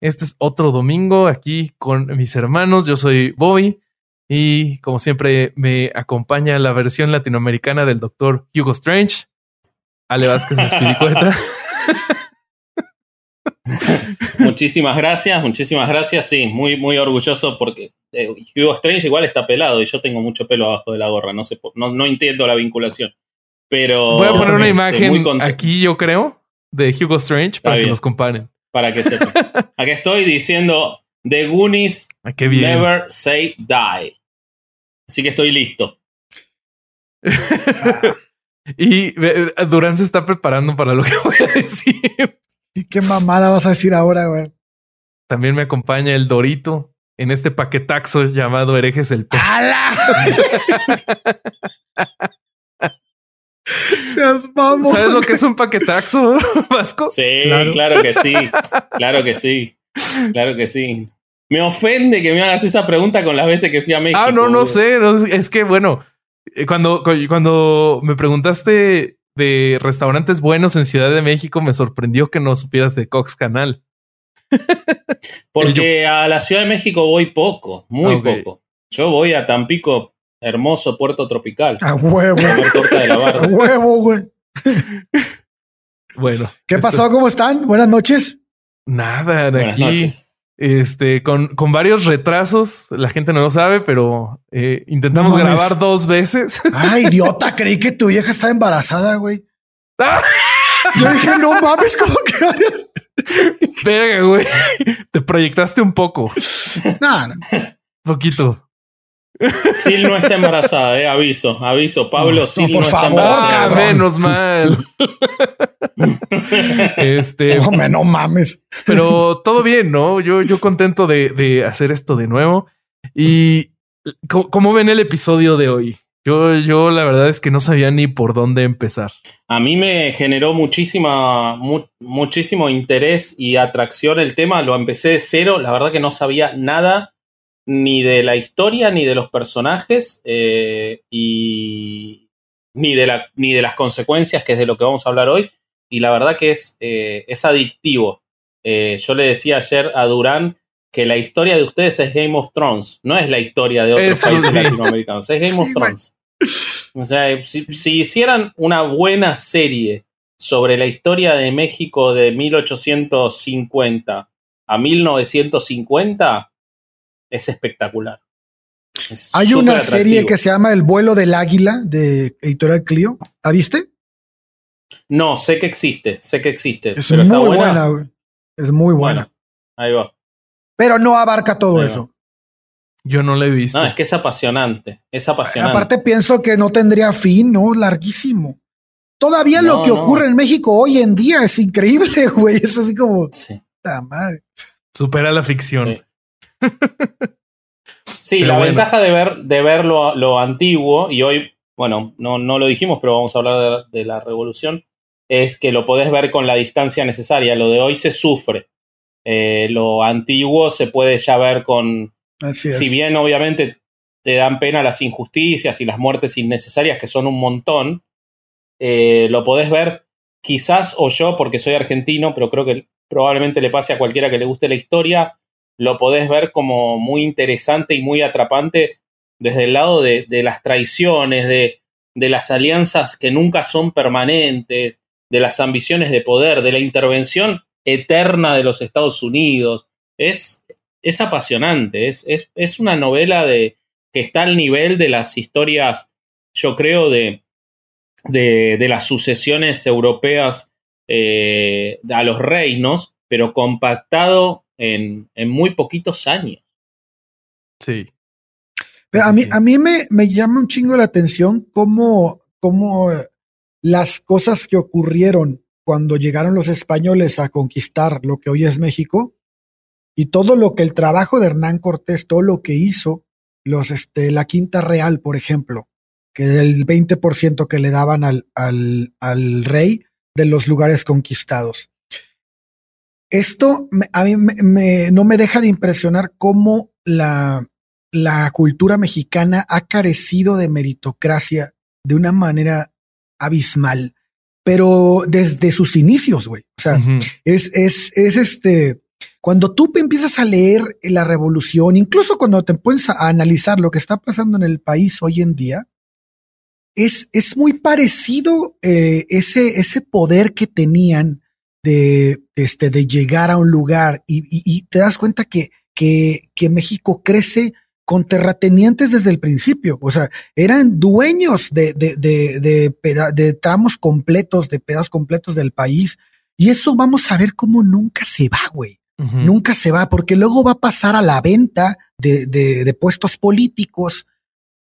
Este es otro domingo aquí con mis hermanos. Yo soy Bobby y como siempre me acompaña la versión latinoamericana del doctor Hugo Strange. Ale Vázquez Espiricueta. Muchísimas gracias, muchísimas gracias. Sí, muy, muy orgulloso porque eh, Hugo Strange igual está pelado y yo tengo mucho pelo abajo de la gorra. No sé, no, no entiendo la vinculación. Pero Voy a poner una imagen aquí, yo creo, de Hugo Strange para que nos comparen. Para que sepan. Aquí estoy diciendo The Goonies Ah. Never Say Die. Así que estoy listo. y eh, Durán se está preparando para lo que voy a decir. ¿Y qué mamada vas a decir ahora, güey? También me acompaña el Dorito en este paquetaxo llamado Herejes el Pe- Seas mamón. ¿Sabes lo que es un paquetaxo, Vasco? Sí, Claro. claro. que sí. Claro que sí. Claro que sí. Me ofende que me hagas esa pregunta con las veces que fui a México. Ah, no, no sé. no es que, bueno, eh, cuando, cu- cuando me preguntaste de restaurantes buenos en Ciudad de México, me sorprendió que no supieras de Cox Canal. Porque a la Ciudad de México voy poco, muy Ok. poco. Yo voy a Tampico, hermoso puerto tropical. A huevo. a comer torta de la A barra. huevo, güey. Bueno. ¿Qué esto- pasó? ¿Cómo están? Buenas noches. Nada, de Buenas aquí. noches. Este, con, con varios retrasos, la gente no lo sabe, pero eh, intentamos No grabar dos veces. Ah, idiota, creí que tu vieja estaba embarazada, güey. ¡Ah! Yo dije, no mames, ¿cómo que? Verga, güey. Te proyectaste un poco, No, no. poquito. Sil no está embarazada, eh, aviso, aviso. Pablo No, Sil por no está favor, Ah, embarazada. cabrón. menos mal. este, Hombre, no mames. pero todo bien, ¿no? Yo, yo contento de, de hacer esto de nuevo. Y ¿cómo, cómo ven el episodio de hoy? Yo, yo la verdad es que no sabía ni por dónde empezar. A mí me generó muchísima, mu- muchísimo interés y atracción el tema. Lo empecé de cero. La verdad que no sabía nada ni de la historia ni de los personajes eh, y ni de, la, ni de las consecuencias, que es de lo que vamos a hablar hoy. Y la verdad que es, eh, es adictivo. Eh, yo le decía ayer a Durán que la historia de ustedes es Game of Thrones, no es la historia de otros Eso países sí. latinoamericanos, es Game of. Thrones. O sea, si, si hicieran una buena serie sobre la historia de México de 1850 a 1950, es espectacular. Es Hay una serie que se llama El vuelo del águila de Editorial Clio. ¿La viste? No, sé que existe, sé que existe. Es pero muy está buena. Es muy buena. Bueno, ahí va. Pero no abarca todo Ahí va. eso. Yo no lo he visto. No, es que es apasionante. Es apasionante. Aparte pienso que no tendría fin, ¿no? Larguísimo. Todavía No, lo que no. ocurre en México hoy en día es increíble, güey. Es así como, Sí. ¡ta madre! Supera la ficción. Sí. Sí, Pero la bueno. ventaja de ver, de ver lo, lo antiguo, y hoy, bueno, no, no lo dijimos, pero vamos a hablar de, de la revolución, es que lo podés ver con la distancia necesaria. Lo de hoy se sufre. Eh, lo antiguo se puede ya ver con. Así es. Si bien, obviamente, te dan pena las injusticias y las muertes innecesarias, que son un montón, eh, lo podés ver quizás o yo, porque soy argentino, pero creo que probablemente le pase a cualquiera que le guste la historia, lo podés ver como muy interesante y muy atrapante desde el lado de, de las traiciones, de, de las alianzas que nunca son permanentes, de las ambiciones de poder, de la intervención eterna de los Estados Unidos. Es, es apasionante, es, es, es, una novela de, que está al nivel de las historias, yo creo, de, de, de las sucesiones europeas eh, a los reinos, pero compactado en, en, muy poquitos años. Sí. Pero a mí, a mí me, me llama un chingo la atención cómo, cómo las cosas que ocurrieron cuando llegaron los españoles a conquistar lo que hoy es México y todo lo que el trabajo de Hernán Cortés, todo lo que hizo, los, este, la Quinta Real, por ejemplo, que del 20% que le daban al, al, al rey de los lugares conquistados. Esto a mí me, no me deja de impresionar cómo la, la cultura mexicana ha carecido de meritocracia de una manera abismal, pero desde sus inicios, güey. O sea, es, es, es este, cuando tú empiezas a leer la revolución, incluso cuando te pones a analizar lo que está pasando en el país hoy en día, es, es muy parecido eh, ese, ese poder que tenían de, este, de llegar a un lugar y, y, te das cuenta que, que, que México crece con terratenientes desde el principio. O sea, eran dueños de, de, de, de, de tramos completos, de pedazos completos del país. Y eso vamos a ver cómo nunca se va, güey. Nunca se va, porque luego va a pasar a la venta de, de, de, puestos políticos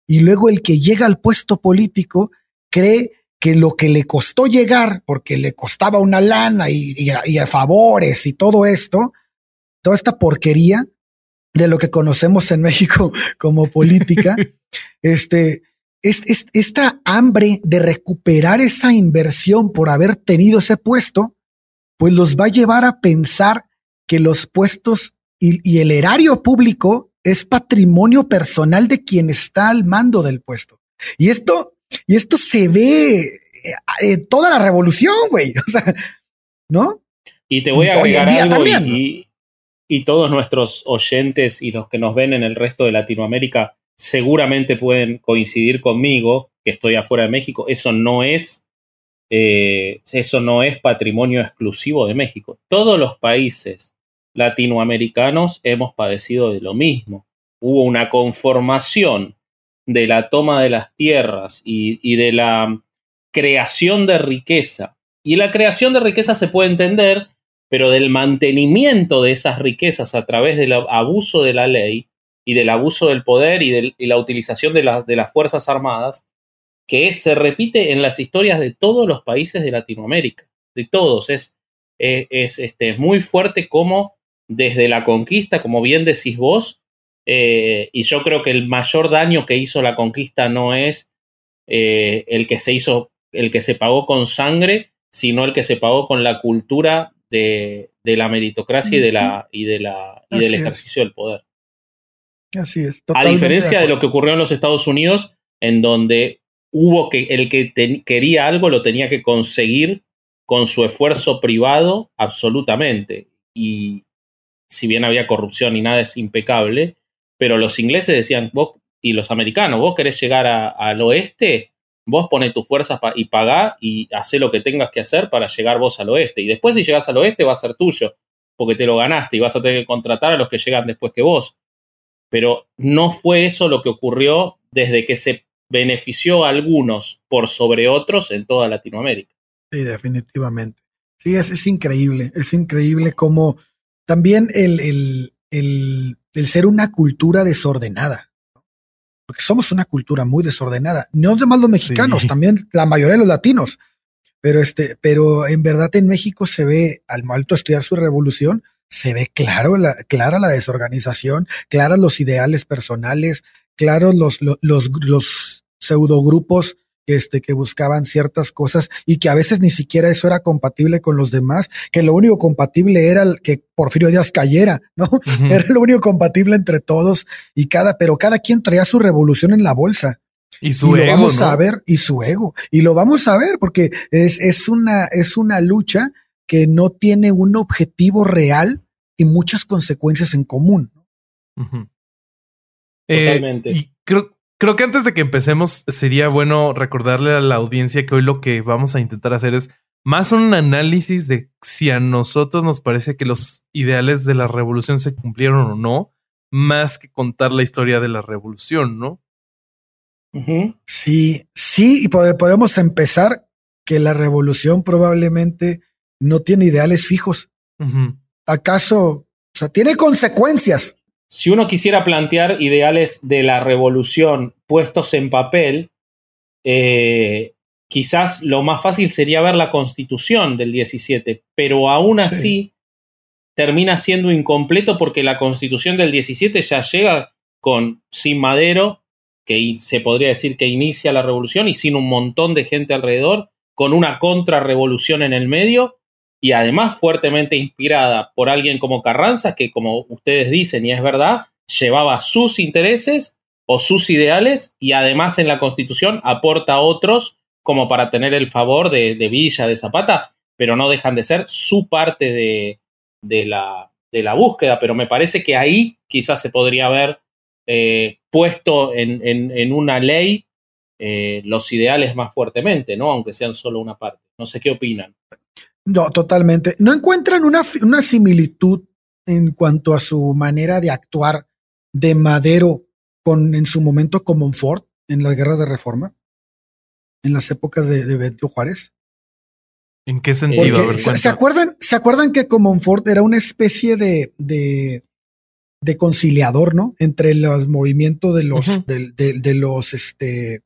y luego el que llega al puesto político cree que lo que le costó llegar, porque le costaba una lana y, y, a, y a favores y todo esto, toda esta porquería de lo que conocemos en México como política, este, es, es, esta hambre de recuperar esa inversión por haber tenido ese puesto, pues los va a llevar a pensar que los puestos y, y, el erario público es patrimonio personal de quien está al mando del puesto. Y esto, y esto se ve en toda la revolución, güey. O sea, ¿no? Y te voy a agregar algo también, y, y, todos nuestros oyentes y los que nos ven en el resto de Latinoamérica seguramente pueden coincidir conmigo que estoy afuera de México. Eso no es eh, eso no es patrimonio exclusivo de México. Todos los países latinoamericanos hemos padecido de lo mismo. Hubo una conformación de la toma de las tierras y, de la creación de riqueza. Y la creación de riqueza se puede entender, pero del mantenimiento de esas riquezas a través del abuso de la ley y del abuso del poder y, de, la utilización de, la, de, las Fuerzas Armadas, que se repite en las historias de todos los países de Latinoamérica, de todos. Es, es, es este, muy fuerte como desde la conquista, como bien decís vos, eh, y yo creo que el mayor daño que hizo la conquista no es eh, el que se hizo, el que se pagó con sangre, sino el que se pagó con la cultura de, de la meritocracia y, de la, y, de la, y del ejercicio es. del poder. Así es. A diferencia de, de, lo que ocurrió en los Estados Unidos, en donde hubo que el que te, quería algo lo tenía que conseguir con su esfuerzo privado absolutamente. Y, si bien había corrupción y nada es impecable, pero los ingleses decían, vos y los americanos, vos querés llegar a, al oeste, vos pones tus fuerzas y pagá y hacé lo que tengas que hacer para llegar vos al oeste. Y después si llegas al oeste va a ser tuyo, porque te lo ganaste y vas a tener que contratar a los que llegan después que vos. Pero no fue eso lo que ocurrió desde que se benefició a algunos por sobre otros en toda Latinoamérica. Sí, definitivamente. Sí, es, es increíble, es increíble cómo también el, el, el, el ser una cultura desordenada. Porque somos una cultura muy desordenada. No más los mexicanos, sí. también la mayoría de los latinos. Pero este, pero en verdad en México se ve, al momento de estudiar su revolución, se ve claro la, clara la desorganización, claras los ideales personales, claros los, los, los, los pseudogrupos este, que buscaban ciertas cosas y que a veces ni siquiera eso era compatible con los demás, que lo único compatible era el que Porfirio Díaz cayera, ¿no? Uh -huh. Era lo único compatible entre todos y cada, pero cada quien traía su revolución en la bolsa. Y su y ego. Lo vamos ¿no? a ver, y su ego. Y lo vamos a ver porque es, es, una, es una lucha que no tiene un objetivo real y muchas consecuencias en común. Uh -huh. Totalmente. Eh, y creo, Creo que antes de que empecemos sería bueno recordarle a la audiencia que hoy lo que vamos a intentar hacer es más un análisis de si a nosotros nos parece que los ideales de la revolución se cumplieron o no, más que contar la historia de la revolución, ¿no? Sí, sí, y podemos empezar que la revolución probablemente no tiene ideales fijos. ¿Acaso? O sea, tiene consecuencias. Si uno quisiera plantear ideales de la revolución puestos en papel, eh, quizás lo más fácil sería ver la constitución del 17, pero aún así termina siendo incompleto porque la constitución del 17 ya llega con sin Madero, que se podría decir que inicia la revolución, y sin un montón de gente alrededor, con una contrarrevolución en el medio, y además fuertemente inspirada por alguien como Carranza, que como ustedes dicen, y es verdad, llevaba sus intereses o sus ideales, y además en la constitución aporta otros como para tener el favor de, Villa, de Zapata, pero no dejan de ser su parte de, de, la, de la, búsqueda. Pero me parece que ahí quizás se podría haber eh, puesto en, en, una ley eh, los ideales más fuertemente, ¿no? Aunque sean solo una parte. No sé qué opinan. No, totalmente. ¿No encuentran una, una similitud en cuanto a su manera de actuar de Madero con en su momento con Monfort en la guerra de reforma? en las épocas de, de Benito Juárez. ¿En qué sentido? ¿se, acuerdan, ¿Se acuerdan que Comonfort era una especie de, de, de conciliador, ¿no? Entre los movimientos de los, de, los, este,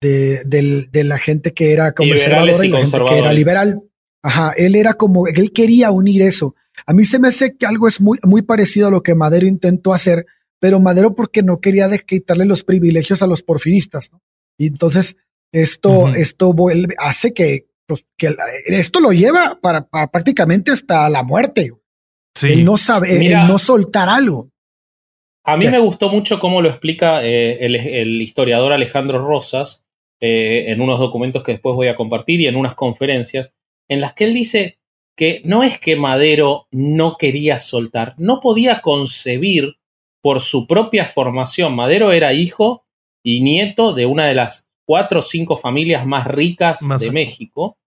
de, de, la gente que era conservadora y, la gente que era liberal. Ajá, él era como, él quería unir eso. A mí se me hace que algo es muy, muy parecido a lo que Madero intentó hacer, pero Madero porque no quería quitarle los privilegios a los porfiristas, ¿no? Y entonces esto, esto vuelve, hace que, pues, que esto lo lleva para, prácticamente hasta la muerte. Sí. El no sabe, el no soltar algo. A mí me gustó mucho cómo lo explica eh, el, historiador Alejandro Rosas eh, en unos documentos que después voy a compartir y en unas conferencias, en las que él dice que no es que Madero no quería soltar, no podía concebir por su propia formación. Madero era hijo y nieto de una de las cuatro o cinco familias más ricas de México.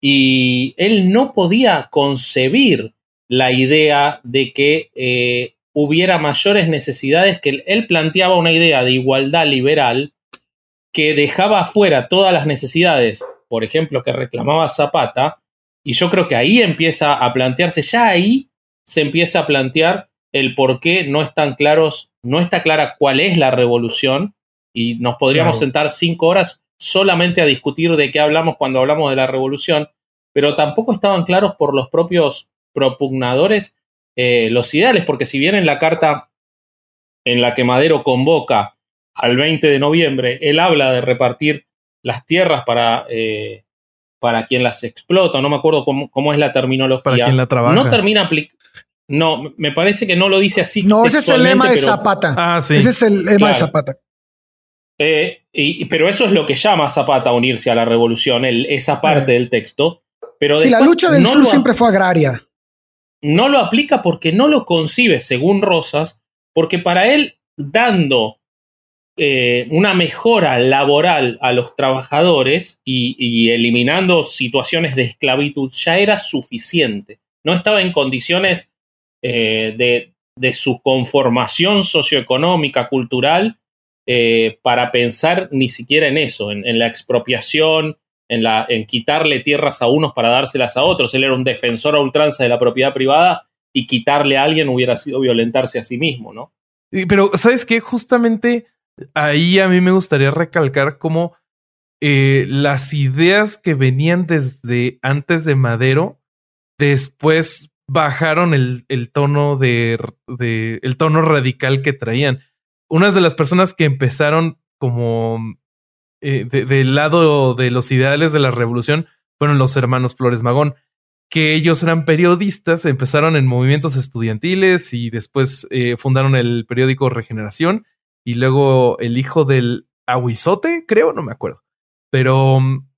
Y él no podía concebir la idea de que eh, hubiera mayores necesidades, que él planteaba una idea de igualdad liberal que dejaba afuera todas las necesidades, por ejemplo, que reclamaba Zapata, y yo creo que ahí empieza a plantearse, ya ahí se empieza a plantear el por qué no están claros, no está clara cuál es la revolución y nos podríamos sentar cinco horas solamente a discutir de qué hablamos cuando hablamos de la revolución, pero tampoco estaban claros por los propios propugnadores eh, los ideales, porque si bien en la carta en la que Madero convoca al 20 de noviembre, él habla de repartir las tierras para, eh, para quien las explota, no me acuerdo cómo, es la terminología. Para quien la trabaja. No termina No, me parece que no lo dice así. No, ese es el lema de Zapata. Ah, sí. Ese es el lema de Zapata. Eh, y, pero eso es lo que llama a Zapata a unirse a la revolución, esa parte del texto. Pero sí, la lucha del sur siempre fue agraria. No lo aplica porque no lo concibe, según Rosas, porque para él, dando eh, una mejora laboral a los trabajadores y, eliminando situaciones de esclavitud, ya era suficiente. No estaba en condiciones eh, de, de su conformación socioeconómica, cultural, eh, para pensar ni siquiera en eso, en, la expropiación, en, la, en quitarle tierras a unos para dárselas a otros. Él era un defensor a ultranza de la propiedad privada y quitarle a alguien hubiera sido violentarse a sí mismo, ¿no? Pero, ¿sabes qué? Justamente ahí a mí me gustaría recalcar cómo eh, las ideas que venían desde antes de Madero, después bajaron el, tono de, de, el tono radical que traían. Unas de las personas que empezaron como eh, del lado de los ideales de la revolución fueron los hermanos Flores Magón, que ellos eran periodistas, empezaron en movimientos estudiantiles y después eh, fundaron el periódico Regeneración y luego el hijo del Aguizote, creo, no me acuerdo. Pero mm,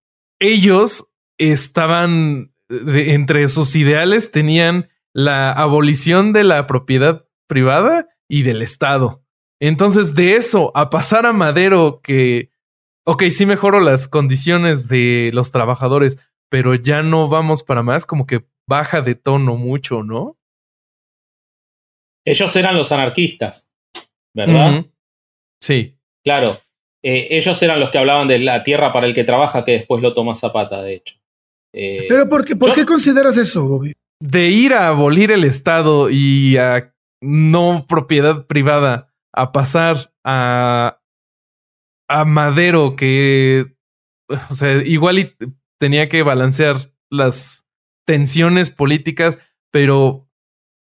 ellos estaban, entre sus ideales tenían la abolición de la propiedad privada y del Estado. Entonces, de eso a pasar a Madero, que, ok, sí mejoró las condiciones de los trabajadores, pero ya no vamos para más, como que baja de tono mucho, ¿no? Ellos eran los anarquistas, ¿verdad? Sí. Claro. Eh, ellos eran los que hablaban de la tierra para el que trabaja, que después lo toma Zapata, de hecho. Eh, pero ¿por qué, por qué consideras eso, Bobby? De ir a abolir el Estado y a no propiedad privada, a pasar a, a Madero, que, o sea, igual tenía que balancear las tensiones políticas, pero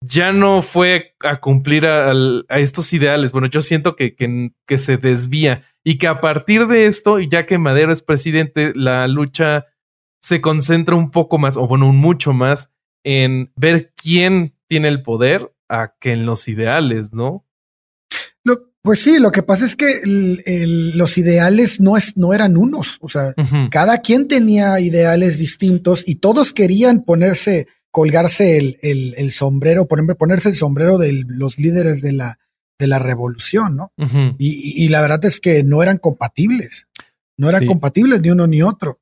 ya no fue a cumplir a, estos ideales. Bueno, yo siento que, que, se desvía y que a partir de esto, ya que Madero es presidente, la lucha se concentra un poco más, o bueno, mucho más, en ver quién tiene el poder a que en los ideales, ¿no? pues sí, lo que pasa es que los ideales no, es, no eran unos, o sea, cada quien tenía ideales distintos y todos querían ponerse colgarse el, el, sombrero, por ejemplo, ponerse el sombrero de los líderes de la, de la revolución, ¿no? y, la verdad es que no eran compatibles, no eran compatibles ni uno ni otro.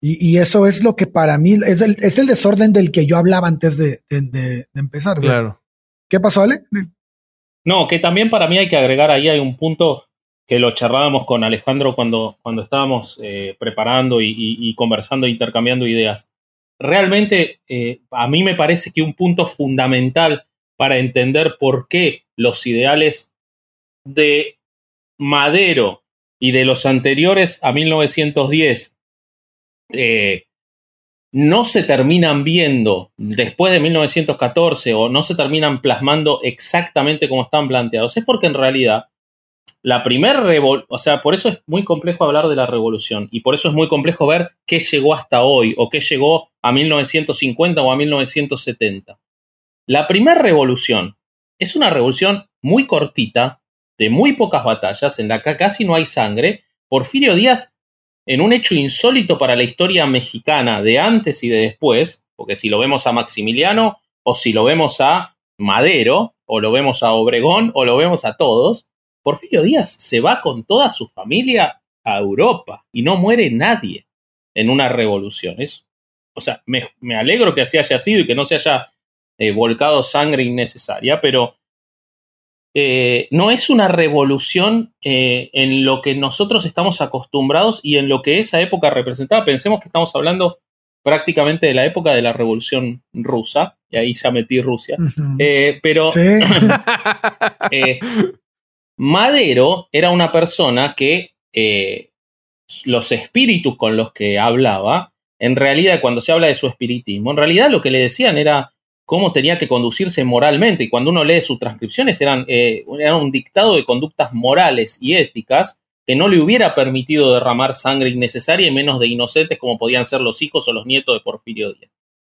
Y, eso es lo que para mí es el, es el desorden del que yo hablaba antes de, de, empezar. Claro. ¿Qué pasó, Ale? No, que también para mí hay que agregar ahí, hay un punto que lo charlábamos con Alejandro cuando, cuando estábamos eh, preparando y, y, conversando, intercambiando ideas realmente eh, a mí me parece que un punto fundamental para entender por qué los ideales de Madero y de los anteriores a 1910 eh, no se terminan viendo después de 1914 o no se terminan plasmando exactamente como están planteados, es porque en realidad la primera revolución, o sea, por eso es muy complejo hablar de la revolución y por eso es muy complejo ver qué llegó hasta hoy o qué llegó a 1950 o a 1970. La primera revolución es una revolución muy cortita, de muy pocas batallas, en la que casi no hay sangre. Porfirio Díaz, en un hecho insólito para la historia mexicana de antes y de después, porque si lo vemos a Maximiliano o si lo vemos a Madero, o lo vemos a Obregón, o lo vemos a todos, Porfirio Díaz se va con toda su familia a Europa y no muere nadie en una revolución. Es, o sea, me, alegro que así haya sido y que no se haya eh, volcado sangre innecesaria, pero eh, no es una revolución eh, en lo que nosotros estamos acostumbrados y en lo que esa época representaba. Pensemos que estamos hablando prácticamente de la época de la revolución rusa, y ahí ya metí Rusia, pero Madero era una persona que los espíritus con los que hablaba, en realidad cuando se habla de su espiritismo, en realidad lo que le decían era cómo tenía que conducirse moralmente. Y cuando uno lee sus transcripciones eran, eh, un dictado de conductas morales y éticas que no le hubiera permitido derramar sangre innecesaria y menos de inocentes como podían ser los hijos o los nietos de Porfirio Díaz.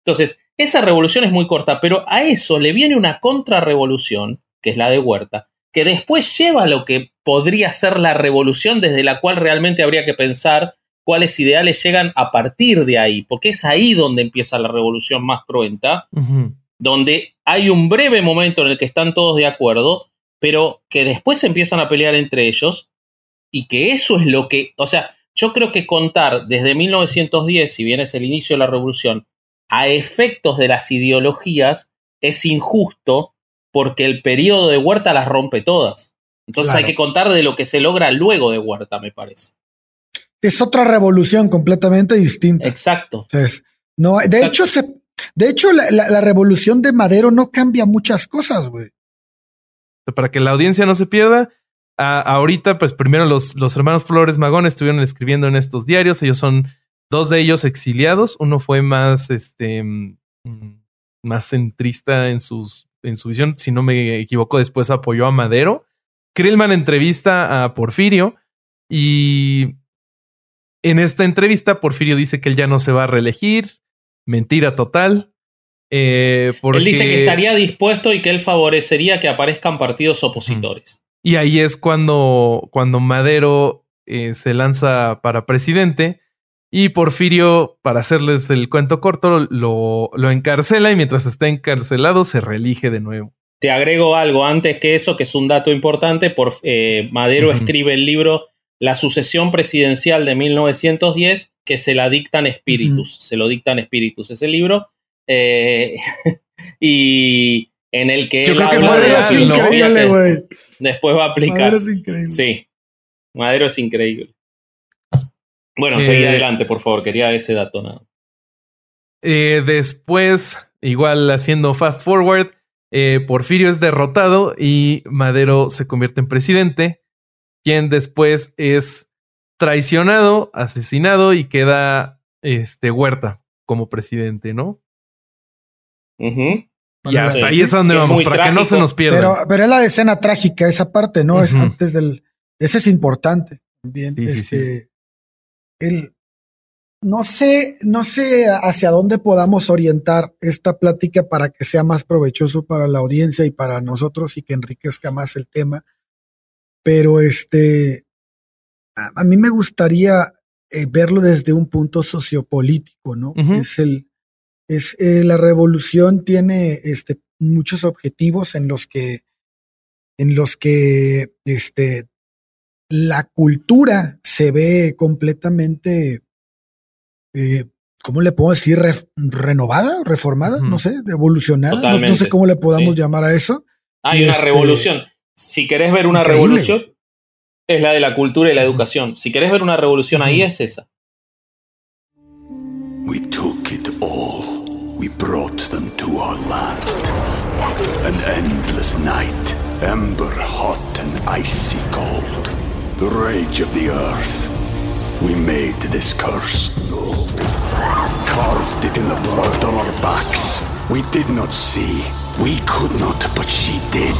Entonces, esa revolución es muy corta, pero a eso le viene una contrarrevolución, que es la de Huerta, que después lleva a lo que podría ser la revolución desde la cual realmente habría que pensar cuáles ideales llegan a partir de ahí, porque es ahí donde empieza la revolución más cruenta, donde hay un breve momento en el que están todos de acuerdo, pero que después se empiezan a pelear entre ellos y que eso es lo que, o sea, yo creo que contar desde 1910, si bien es el inicio de la revolución, a efectos de las ideologías es injusto porque el periodo de Huerta las rompe todas. Entonces hay que contar de lo que se logra luego de Huerta, me parece. Es otra revolución completamente distinta. Exacto. no, de hecho, se, de hecho la, revolución de Madero no cambia muchas cosas, güey. Para que la audiencia no se pierda, ahorita, pues primero los, los hermanos Flores Magón estuvieron escribiendo en estos diarios. Ellos son dos de ellos exiliados. Uno fue más, este, mm, más centrista en sus en su visión, si no me equivoco, después apoyó a Madero. Krillman entrevista a Porfirio y en esta entrevista Porfirio dice que él ya no se va a reelegir. Mentira total. Eh, él dice que estaría dispuesto y que él favorecería que aparezcan partidos opositores. Y ahí es cuando, cuando Madero eh, se lanza para presidente y Porfirio, para hacerles el cuento corto, lo, lo encarcela y mientras está encarcelado se reelige de nuevo. Te agrego algo antes que eso, que es un dato importante. Por, eh, Madero escribe el libro la sucesión presidencial de 1910 que se la dictan espíritus, se lo dictan espíritus ese libro, eh, y en el que... Yo creo que Madero es increíble, güey. Después va a aplicar. Madero es increíble. Sí, Madero es increíble. Bueno, Eh, seguí adelante, por favor, quería ese dato nada. Eh, después, igual haciendo fast forward, eh, Porfirio es derrotado y Madero se convierte en presidente, quien después es traicionado, asesinado y queda este, Huerta como presidente, ¿no? Y hasta sí. ahí es a donde vamos, para que no se nos pierda. Pero, pero es la escena trágica, esa parte, ¿no? Es antes del. Ese es importante también. Sí, sí, este, El, no sé, no sé hacia dónde podamos orientar esta plática para que sea más provechoso para la audiencia y para nosotros y que enriquezca más el tema. Pero este, a, a mí me gustaría eh, verlo desde un punto sociopolítico, ¿no? Es el, es eh, la revolución tiene este muchos objetivos en los que en los que este la cultura se ve completamente eh, ¿cómo le puedo decir? Ref- renovada, reformada, no sé, evolucionada, no- sé cómo le podamos sí. llamar a eso. Hay Y una este- revolución. Si querés ver una Increíble. revolución, es la de la cultura y la educación. Si querés ver una revolución ahí, es esa. We took it all. We brought them to our land. An endless night, ember hot and icy cold. The rage of the earth. We made this curse. Carved it in the blood on our backs. We did not see. We could not, but she did.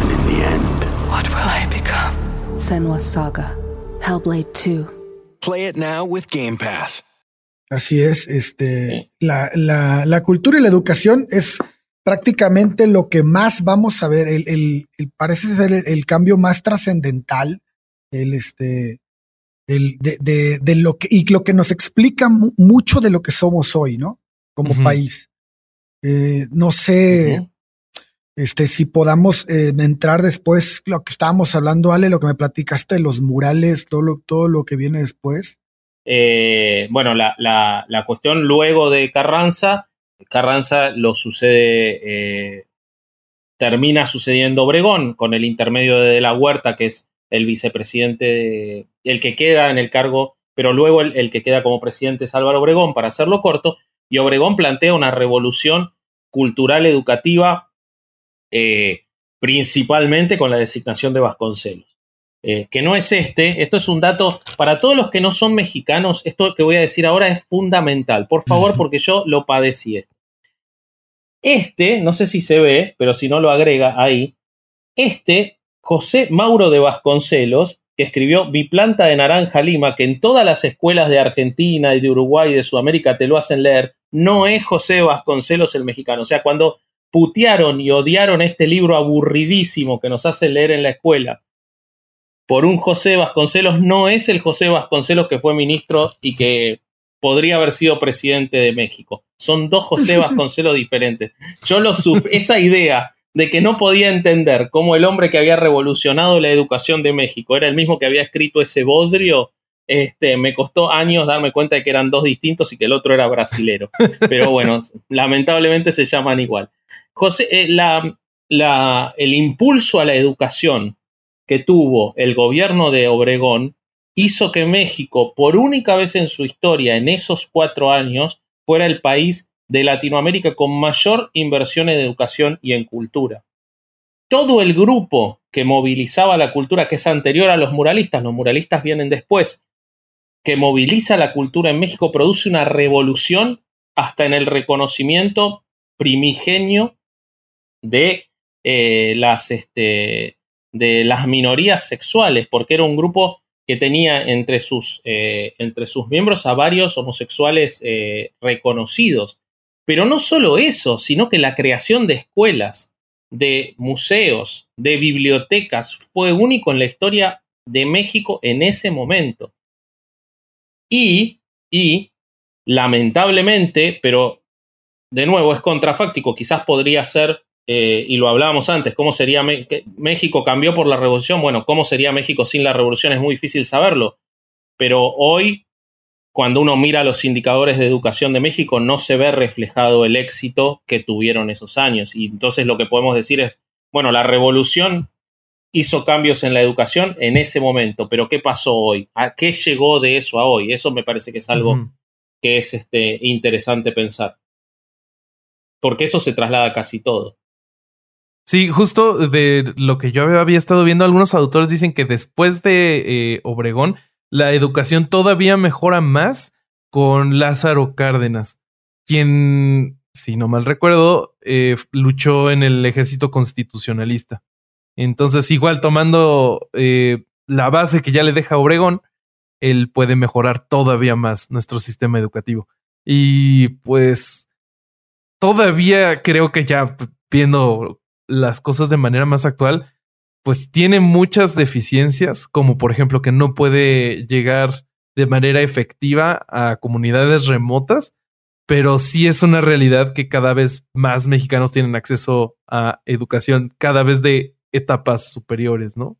And in the end, What will I become? Senwa Saga. Hellblade 2. Play it now with Game Pass. Así es, este, Sí. la, la, la cultura y la educación es prácticamente lo que más vamos a ver, el, el- el- parece ser el, el cambio más trascendental, el este, el, de, de, de lo que, y lo que nos explica mu- mucho de lo que somos hoy, ¿no? Como país. Eh, no sé. Este, si podamos eh, entrar después, lo que estábamos hablando, Ale, lo que me platicaste, los murales, todo lo, todo lo que viene después. Eh, bueno, la, la- la cuestión luego de Carranza, Carranza lo sucede, eh, termina sucediendo Obregón con el intermedio de, de la Huerta, que es el vicepresidente, de- el que queda en el cargo, pero luego el, el que queda como presidente es Álvaro Obregón, para hacerlo corto, y Obregón plantea una revolución cultural educativa, eh, principalmente con la designación de Vasconcelos eh, que no es este. Esto es un dato para todos los que no son mexicanos. Esto que voy a decir ahora es fundamental. Por favor, porque yo lo padecí esto. Este, no sé si se ve, pero si no lo agrega ahí. Este, José Mauro de Vasconcelos, que escribió Biplanta de Naranja Lima, que en todas las escuelas de Argentina y de Uruguay y de Sudamérica te lo hacen leer, no es José Vasconcelos el mexicano. O sea, cuando putearon y odiaron este libro aburridísimo que nos hace leer en la escuela por un José Vasconcelos, no es el José Vasconcelos que fue ministro y que podría haber sido presidente de México. Son dos José Vasconcelos diferentes. Yo lo suf esa idea de que no podía entender cómo el hombre que había revolucionado la educación de México era el mismo que había escrito ese bodrio, este, me costó años darme cuenta de que eran dos distintos y que el otro era brasilero. Pero bueno, lamentablemente se llaman igual. José, eh, el impulso a la educación que tuvo el gobierno de Obregón hizo que México, por única vez en su historia, en esos cuatro años, fuera el país de Latinoamérica con mayor inversión en educación y en cultura. Todo el grupo que movilizaba la cultura, que es anterior a los muralistas, los muralistas vienen después, que moviliza la cultura en México, produce una revolución hasta en el reconocimiento primigenio de eh, las este, de las minorías sexuales, porque era un grupo que tenía entre sus, eh, entre sus miembros a varios homosexuales eh, reconocidos. Pero no solo eso, sino que la creación de escuelas, de museos, de bibliotecas fue único en la historia de México en ese momento. Y, y, lamentablemente, pero de nuevo es contrafáctico, quizás podría ser eh, y lo hablábamos antes, ¿cómo sería México cambió por la revolución? Bueno, ¿cómo sería México sin la revolución? Es muy difícil saberlo. Pero hoy, cuando uno mira los indicadores de educación de México, no se ve reflejado el éxito que tuvieron esos años. Y entonces lo que podemos decir es, bueno, la revolución hizo cambios en la educación en ese momento, pero ¿qué pasó hoy? ¿A qué llegó de eso a hoy? Eso me parece que es algo que es este, interesante pensar. Porque eso se traslada casi todo. Sí, justo de lo que yo había estado viendo, algunos autores dicen que después de eh, Obregón, la educación todavía mejora más con Lázaro Cárdenas, quien, si no mal recuerdo, eh, luchó en el ejército constitucionalista. Entonces, igual tomando eh, la base que ya le deja Obregón, él puede mejorar todavía más nuestro sistema educativo. Y pues todavía creo que ya viendo las cosas de manera más actual, pues tiene muchas deficiencias, como por ejemplo que no puede llegar de manera efectiva a comunidades remotas, pero sí es una realidad que cada vez más mexicanos tienen acceso a educación, cada vez de etapas superiores, ¿no?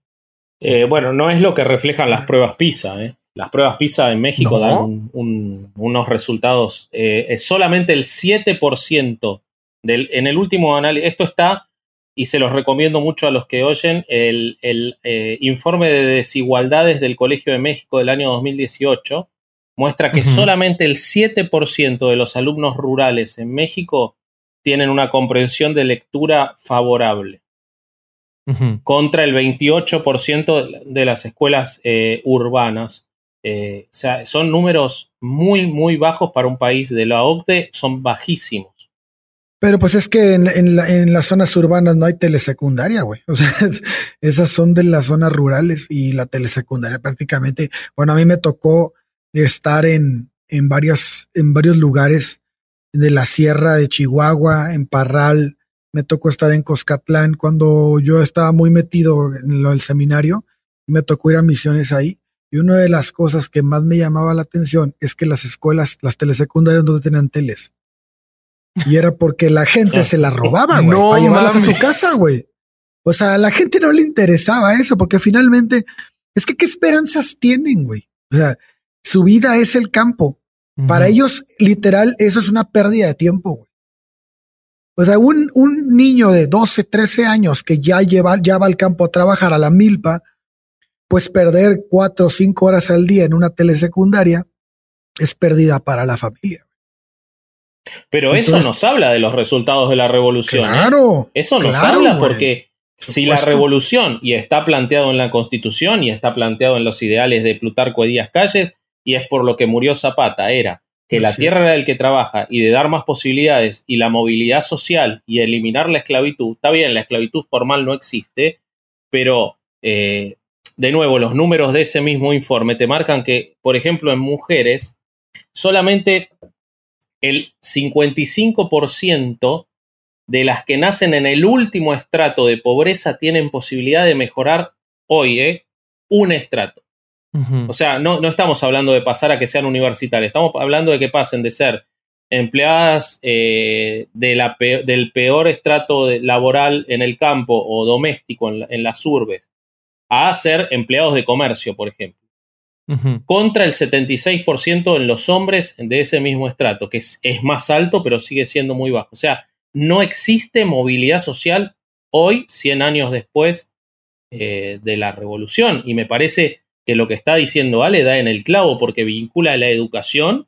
Eh, bueno, no es lo que reflejan las pruebas PISA. ¿eh? Las pruebas PISA en México dan unos resultados. Eh, es solamente el 7% del, en el último análisis. Esto está y se los recomiendo mucho a los que oyen, el, eh, informe de desigualdades del Colegio de México del año 2018 muestra que solamente el 7% de los alumnos rurales en México tienen una comprensión de lectura favorable, contra el 28% de las escuelas eh, urbanas. Eh, o sea, son números muy, muy bajos para un país de la OCDE, son bajísimos. Pero pues es que en, en, las zonas urbanas no hay telesecundaria, güey. O sea, esas son de las zonas rurales y la telesecundaria prácticamente. Bueno, a mí me tocó estar en, en, varias, en varios lugares de la sierra de Chihuahua, en Parral. Me tocó estar en Coscatlán cuando yo estaba muy metido en lo del seminario. Me tocó ir a misiones ahí. Y una de las cosas que más me llamaba la atención es que las escuelas, las telesecundarias no tenían teles. Y era porque la gente se la robaba, güey, para llevarlas a su casa, güey. O sea, a la gente no le interesaba eso, porque finalmente, es que qué esperanzas tienen, güey. O sea, su vida es el campo. Para ellos, literal, eso es una pérdida de tiempo, güey. O sea, un, un niño de 12, 13 años que ya lleva, ya va al campo a trabajar a la milpa, pues perder cuatro o cinco horas al día en una telesecundaria es pérdida para la familia. Pero eso nos habla de los resultados de la revolución. ¿eh? Claro. Eso nos habla porque si la revolución, y está planteado en la Constitución y está planteado en los ideales de Plutarco de Díaz Calles, y es por lo que murió Zapata, era que la tierra era el que trabaja y de dar más posibilidades y la movilidad social y eliminar la esclavitud. Está bien, la esclavitud formal no existe, pero eh, de nuevo, los números de ese mismo informe te marcan que, por ejemplo, en mujeres, solamente el 55% de las que nacen en el último estrato de pobreza tienen posibilidad de mejorar hoy, ¿eh? Un estrato. O sea, no, no, estamos hablando de pasar a que sean universitarias, estamos hablando de que pasen de ser empleadas eh, de la del peor estrato laboral en el campo o doméstico en las urbes a ser empleados de comercio, por ejemplo contra el 76% en los hombres de ese mismo estrato, que es, más alto, pero sigue siendo muy bajo. O sea, no existe movilidad social hoy, 100 años después eh, de la revolución. Y me parece que lo que está diciendo Ale da en el clavo porque vincula la educación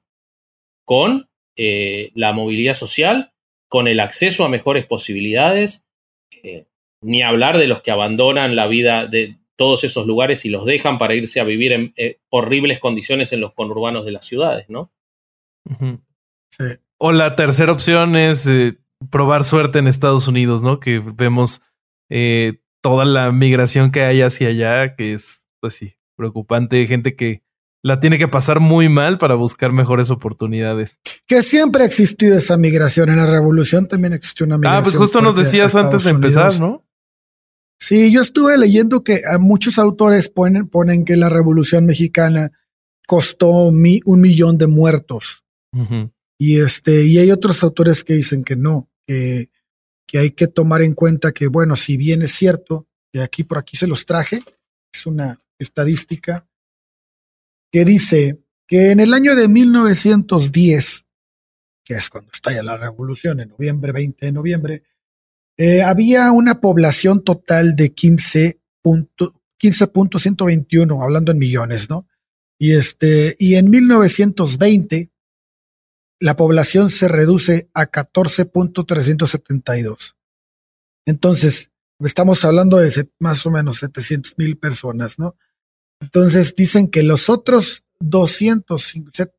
con eh, la movilidad social, con el acceso a mejores posibilidades, eh, ni hablar de los que abandonan la vida de, todos esos lugares y los dejan para irse a vivir en eh, horribles condiciones en los conurbanos de las ciudades, ¿no? O la tercera opción es eh, probar suerte en Estados Unidos, ¿no? Que vemos eh, toda la migración que hay hacia allá, que es, pues sí, preocupante. Gente que la tiene que pasar muy mal para buscar mejores oportunidades. Que siempre ha existido esa migración. En la revolución también existió una migración. Ah, pues justo nos decías antes de empezar, ¿no? Sí, yo estuve leyendo que a muchos autores ponen, ponen que la Revolución Mexicana costó un millón de muertos. Y este, y hay otros autores que dicen que no, que, que hay que tomar en cuenta que, bueno, si bien es cierto, que aquí por aquí se los traje, es una estadística que dice que en el año de 1910, que es cuando estalla la revolución, en noviembre, 20 de noviembre, eh, había una población total de 15.121, hablando en millones, ¿no? Y, este, y en 1920 la población se reduce a 14.372. Entonces, estamos hablando de más o menos 700 mil personas, ¿no? Entonces dicen que los otros 200,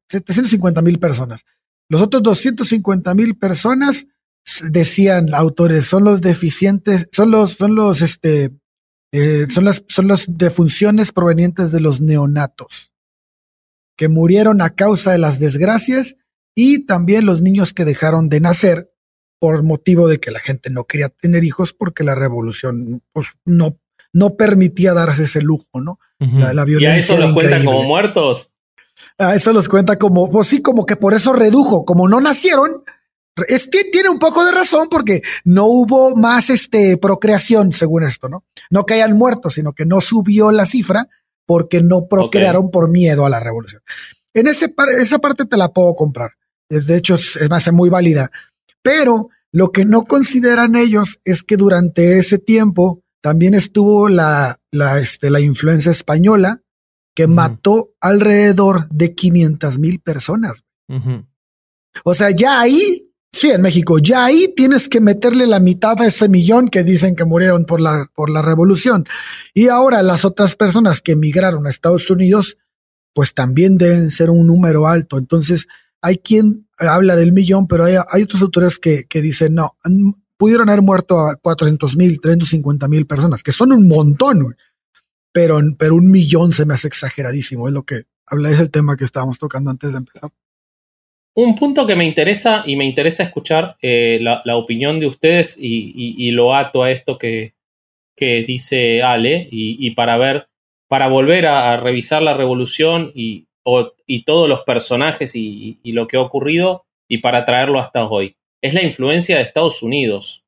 750 mil personas, los otros 250 mil personas, decían autores, son los deficientes, son los, son los, este, eh, son las, son las defunciones provenientes de los neonatos, que murieron a causa de las desgracias y también los niños que dejaron de nacer por motivo de que la gente no quería tener hijos porque la revolución pues, no, no permitía darse ese lujo, ¿no? la, violencia. ¿Y a eso los cuenta como muertos? A eso los cuenta como, pues sí, como que por eso redujo, como no nacieron. Es que tiene un poco de razón porque no hubo más este procreación según esto, ¿no? No que hayan muerto, sino que no subió la cifra porque no procrearon por miedo a la revolución. En ese, esa parte te la puedo comprar. Es, de hecho, es, es más muy válida. Pero lo que no consideran ellos es que durante ese tiempo también estuvo la, la, este, la influencia española que mató alrededor de 500 mil personas. O sea, ya ahí, sí, en México, ya ahí tienes que meterle la mitad a ese millón que dicen que murieron por la, por la revolución. Y ahora las otras personas que emigraron a Estados Unidos, pues también deben ser un número alto. Entonces, hay quien habla del millón, pero hay, hay otros autores que, que dicen, no, pudieron haber muerto a 400 mil, 350 mil personas, que son un montón, pero, pero un millón se me hace exageradísimo, es lo que habla, es el tema que estábamos tocando antes de empezar. Un punto que me interesa y me interesa escuchar eh, la, opinión de ustedes y, lo ato a esto que, dice Ale y, para ver, para volver a revisar la revolución y, y todos los personajes y, lo que ha ocurrido y para traerlo hasta hoy. Es la influencia de Estados Unidos.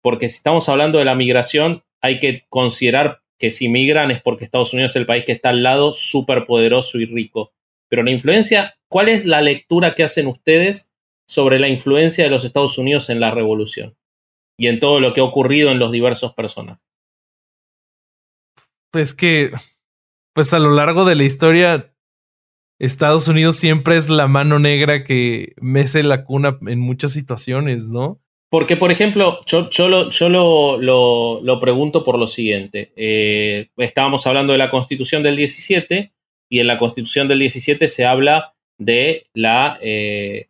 Porque si estamos hablando de la migración, hay que considerar que si migran es porque Estados Unidos es el país que está al lado, súper poderoso y rico. Pero la influencia, ¿cuál es la lectura que hacen ustedes sobre la influencia de los Estados Unidos en la revolución? Y en todo lo que ha ocurrido en los diversos personajes. Pues que, pues a lo largo de la historia, Estados Unidos siempre es la mano negra que mece la cuna en muchas situaciones, ¿no? Porque, por ejemplo, yo, lo, lo, pregunto por lo siguiente. Eh, estábamos hablando de la constitución del 17 y en la constitución del 17 se habla de la eh,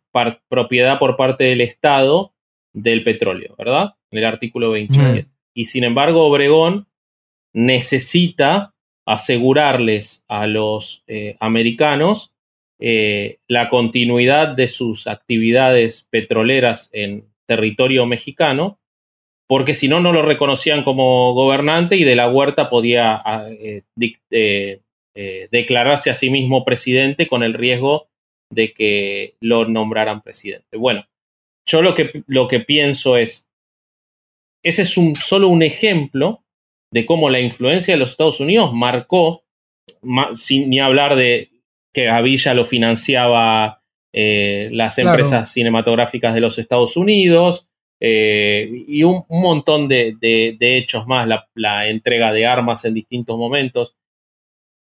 propiedad por parte del Estado del petróleo, ¿verdad? En el artículo 27. Y sin embargo, Obregón necesita asegurarles a los eh, americanos eh, la continuidad de sus actividades petroleras en territorio mexicano, porque si no, no lo reconocían como gobernante y de la huerta podía ah, eh, declararse a sí mismo presidente con el riesgo de que lo nombraran presidente. Bueno, yo lo que, lo que pienso es, ese es un, solo un ejemplo de cómo la influencia de los Estados Unidos marcó, sin ni hablar de que a Villa lo financiaba eh, las empresas cinematográficas de los Estados Unidos eh, y un, montón de, hechos más, la, entrega de armas en distintos momentos.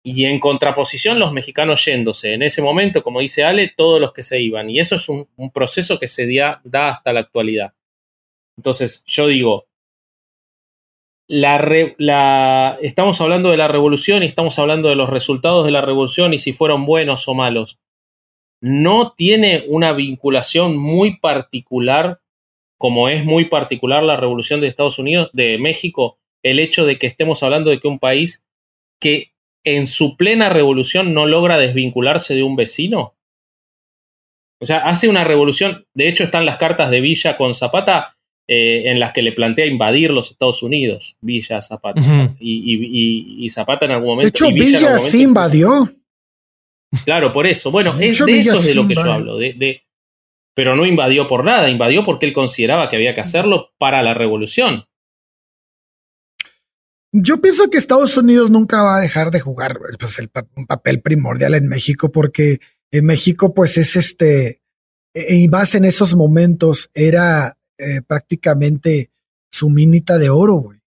Y en contraposición, los mexicanos yéndose. En ese momento, como dice Ale, todos los que se iban. Y eso es un, proceso que se da hasta la actualidad. Entonces, yo digo, la, estamos hablando de la revolución y estamos hablando de los resultados de la revolución y si fueron buenos o malos. No tiene una vinculación muy particular, como es muy particular la revolución de Estados Unidos, de México, el hecho de que estemos hablando de que un país que en su plena revolución no logra desvincularse de un vecino. O sea, hace una revolución, de hecho están las cartas de Villa con Zapata, eh, en las que le plantea invadir los Estados Unidos, Villa Zapata. y, Zapata en algún momento. De hecho, Villa, sí invadió. Claro, por eso. Bueno, es de eso es de lo que yo hablo, de, pero no invadió por nada, invadió porque él consideraba que había que hacerlo para la revolución. Yo pienso que Estados Unidos nunca va a dejar de jugar pues, un papel primordial en México, porque en México, pues es este, e, y más en esos momentos, era eh, prácticamente su minita de oro, güey.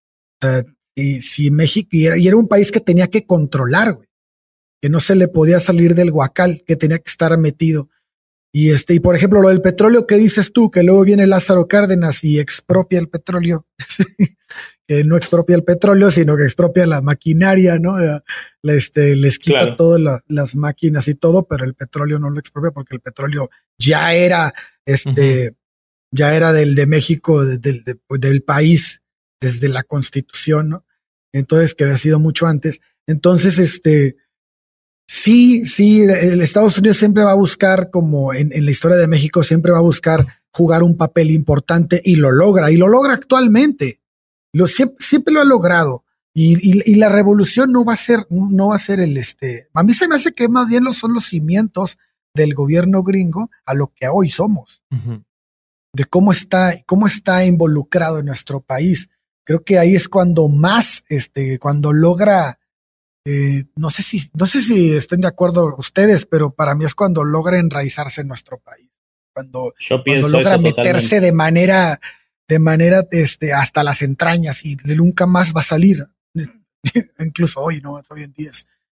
y si México, y era, y era, un país que tenía que controlar, güey, que no se le podía salir del guacal, que tenía que estar metido. Y este, y por ejemplo, lo del petróleo que dices tú, que luego viene Lázaro Cárdenas y expropia el petróleo, que no expropia el petróleo, sino que expropia la maquinaria, ¿no? Este, les quita todas las máquinas y todo, pero el petróleo no lo expropia porque el petróleo ya era, este, ya era del de México, del, del país, desde la constitución, ¿no? Entonces, que había sido mucho antes. Entonces, este, Sí, sí, el Estados Unidos siempre va a buscar, como en, la historia de México, siempre va a buscar jugar un papel importante y lo logra, y lo logra actualmente. Lo, siempre, lo ha logrado. Y, la revolución no va a ser, no va a ser el este. A mí se me hace que más bien lo son los cimientos del gobierno gringo a lo que hoy somos. De cómo está, cómo está involucrado en nuestro país. Creo que ahí es cuando más, este, cuando logra eh, no sé si, no sé si estén de acuerdo ustedes, pero para mí es cuando logra enraizarse en nuestro país. Cuando, cuando logra meterse de manera, de manera, este, hasta las entrañas y nunca más va a salir. Incluso hoy, ¿no? Hoy en día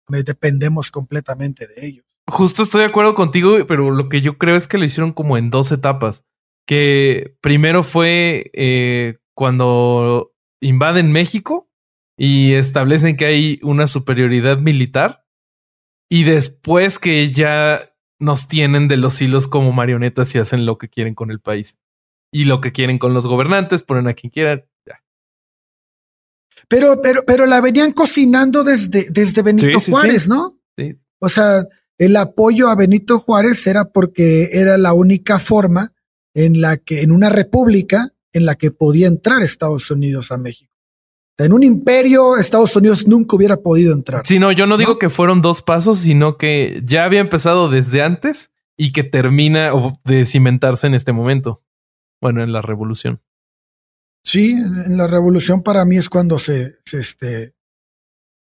dependemos completamente de ellos. Justo estoy de acuerdo contigo, pero lo que yo creo es que lo hicieron como en dos etapas. Que primero fue eh, cuando invaden México y establecen que hay una superioridad militar y después que ya nos tienen de los hilos como marionetas y hacen lo que quieren con el país y lo que quieren con los gobernantes, ponen a quien quieran. Ya. Pero, pero, pero la venían cocinando desde, desde Benito Juárez, ¿no? Sí. O sea, el apoyo a Benito Juárez era porque era la única forma en la que, en una república, en la que podía entrar Estados Unidos a México. En un imperio, Estados Unidos nunca hubiera podido entrar. Sí, no, yo no, digo que fueron dos pasos, sino que ya había empezado desde antes y que termina de cimentarse en este momento. Bueno, en la revolución. Sí, en la revolución para mí es cuando se, se, este,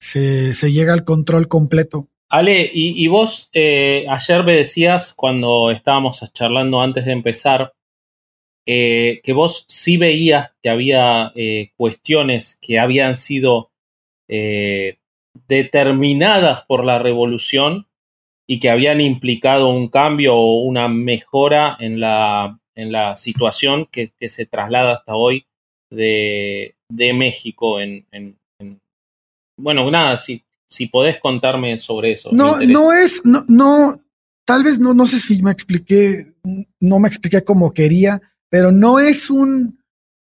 se, se llega al control completo. Ale, y, vos eh, ayer me decías cuando estábamos charlando antes de empezar eh, que vos sí veías que había eh, cuestiones que habían sido eh, determinadas por la revolución y que habían implicado un cambio o una mejora en la, en la situación que, se traslada hasta hoy de, México en, Bueno, nada, si, si podés contarme sobre eso. No, no es, no, no, tal vez no, no sé si me expliqué, no me expliqué como quería, pero no es un,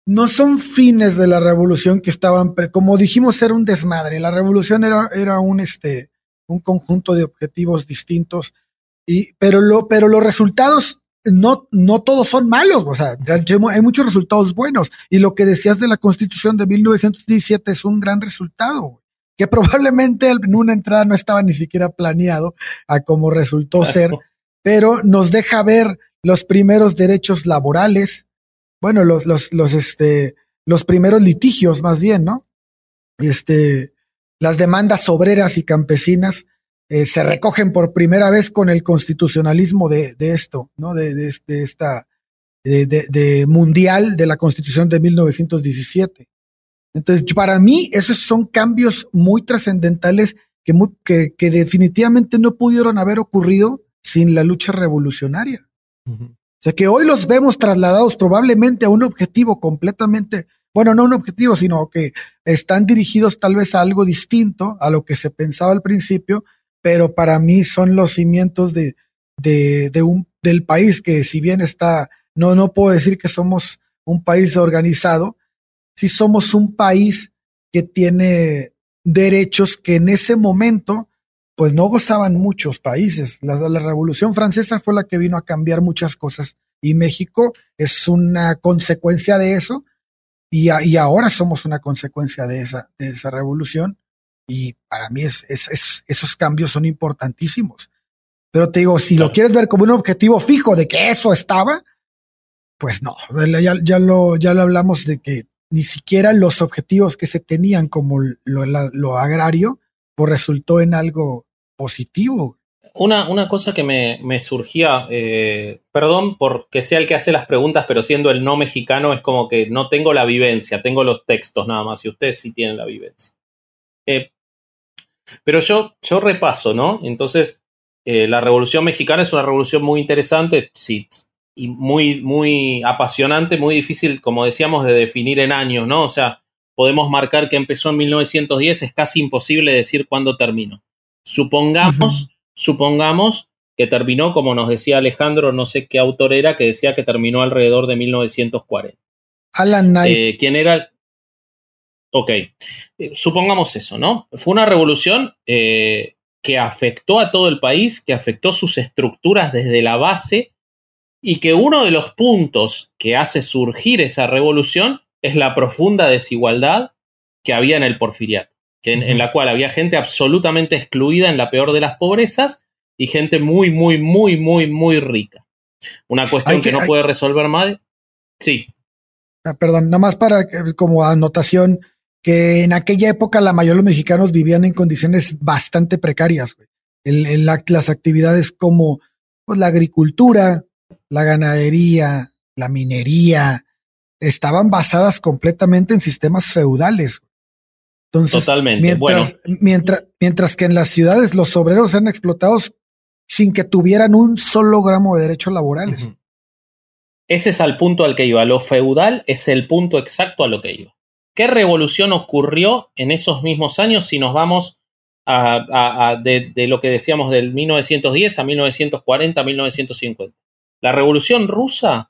no son fines de la revolución que estaban, como dijimos, era un desmadre. La revolución era, era un, este, un conjunto de objetivos distintos, y, pero, lo, pero los resultados no, no todos son malos, o sea, hay muchos resultados buenos. Y lo que decías de la constitución de 1917 es un gran resultado, que probablemente en una entrada no estaba ni siquiera planeado a como resultó ser, pero nos deja ver los primeros derechos laborales, bueno, los, los, los, este, los primeros litigios más bien, ¿no? Este, las demandas obreras y campesinas eh, se recogen por primera vez con el constitucionalismo de, de esto, ¿no? De, de, de esta, de, de, mundial de la constitución de 1917. Entonces, para mí, esos son cambios muy trascendentales que, que, que definitivamente no pudieron haber ocurrido sin la lucha revolucionaria. O sea que hoy los vemos trasladados probablemente a un objetivo completamente, bueno, no un objetivo, sino que están dirigidos tal vez a algo distinto a lo que se pensaba al principio, pero para mí son los cimientos de, de, un, del país que si bien está, no, no puedo decir que somos un país organizado, si somos un país que tiene derechos que en ese momento pues no gozaban muchos países. La, Revolución Francesa fue la que vino a cambiar muchas cosas y México es una consecuencia de eso y, y ahora somos una consecuencia de esa, de esa revolución y para mí es, es, esos cambios son importantísimos. Pero te digo, si lo quieres ver como un objetivo fijo de que eso estaba, pues no, ya, ya, lo, ya lo hablamos de que ni siquiera los objetivos que se tenían como lo, lo agrario, pues resultó en algo positivo. Una, una cosa que me, me surgía, eh, perdón porque sea el que hace las preguntas, pero siendo el no mexicano es como que no tengo la vivencia, tengo los textos nada más y ustedes sí tienen la vivencia. Eh, pero yo, yo repaso, ¿no? Entonces, eh, la Revolución Mexicana es una revolución muy interesante, sí, y muy, muy apasionante, muy difícil, como decíamos, de definir en años, ¿no? O sea, podemos marcar que empezó en 1910, es casi imposible decir cuándo terminó. Supongamos, supongamos que terminó, como nos decía Alejandro, no sé qué autor era, que decía que terminó alrededor de 1940. Alan Knight. Eh, ¿Quién era? Ok, eh, supongamos eso, ¿no? Fue una revolución eh, que afectó a todo el país, que afectó sus estructuras desde la base y que uno de los puntos que hace surgir esa revolución es la profunda desigualdad que había en el porfiriato, que en, la cual había gente absolutamente excluida en la peor de las pobrezas y gente muy, muy, muy, muy, muy rica. Una cuestión que, no puede resolver más. Sí. Ah, perdón, nada más para como anotación, que en aquella época la mayoría de los mexicanos vivían en condiciones bastante precarias. Las actividades como pues, la agricultura, la ganadería, la minería, estaban basadas completamente en sistemas feudales. Entonces, Totalmente. Mientras, mientras, mientras que en las ciudades los obreros eran explotados sin que tuvieran un solo gramo de derechos laborales. Ese es el punto al que iba. Lo feudal es el punto exacto a lo que iba. ¿Qué revolución ocurrió en esos mismos años si nos vamos a, de, de, lo que decíamos del 1910 a 1940, 1950? La revolución rusa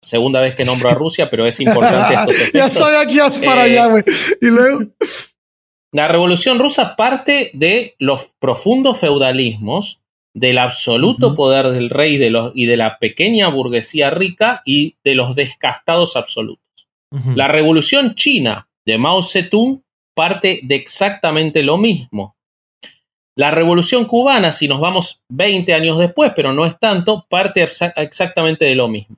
segunda vez que nombro a Rusia, pero es importante estos ya estoy aquí para allá, eh, güey. Y luego. La revolución rusa parte de los profundos feudalismos, del absoluto poder del rey de los, y de la pequeña burguesía rica y de los descastados absolutos. La revolución china de Mao Zedong parte de exactamente lo mismo. La revolución cubana, si nos vamos 20 años después, pero no es tanto, parte exactamente de lo mismo.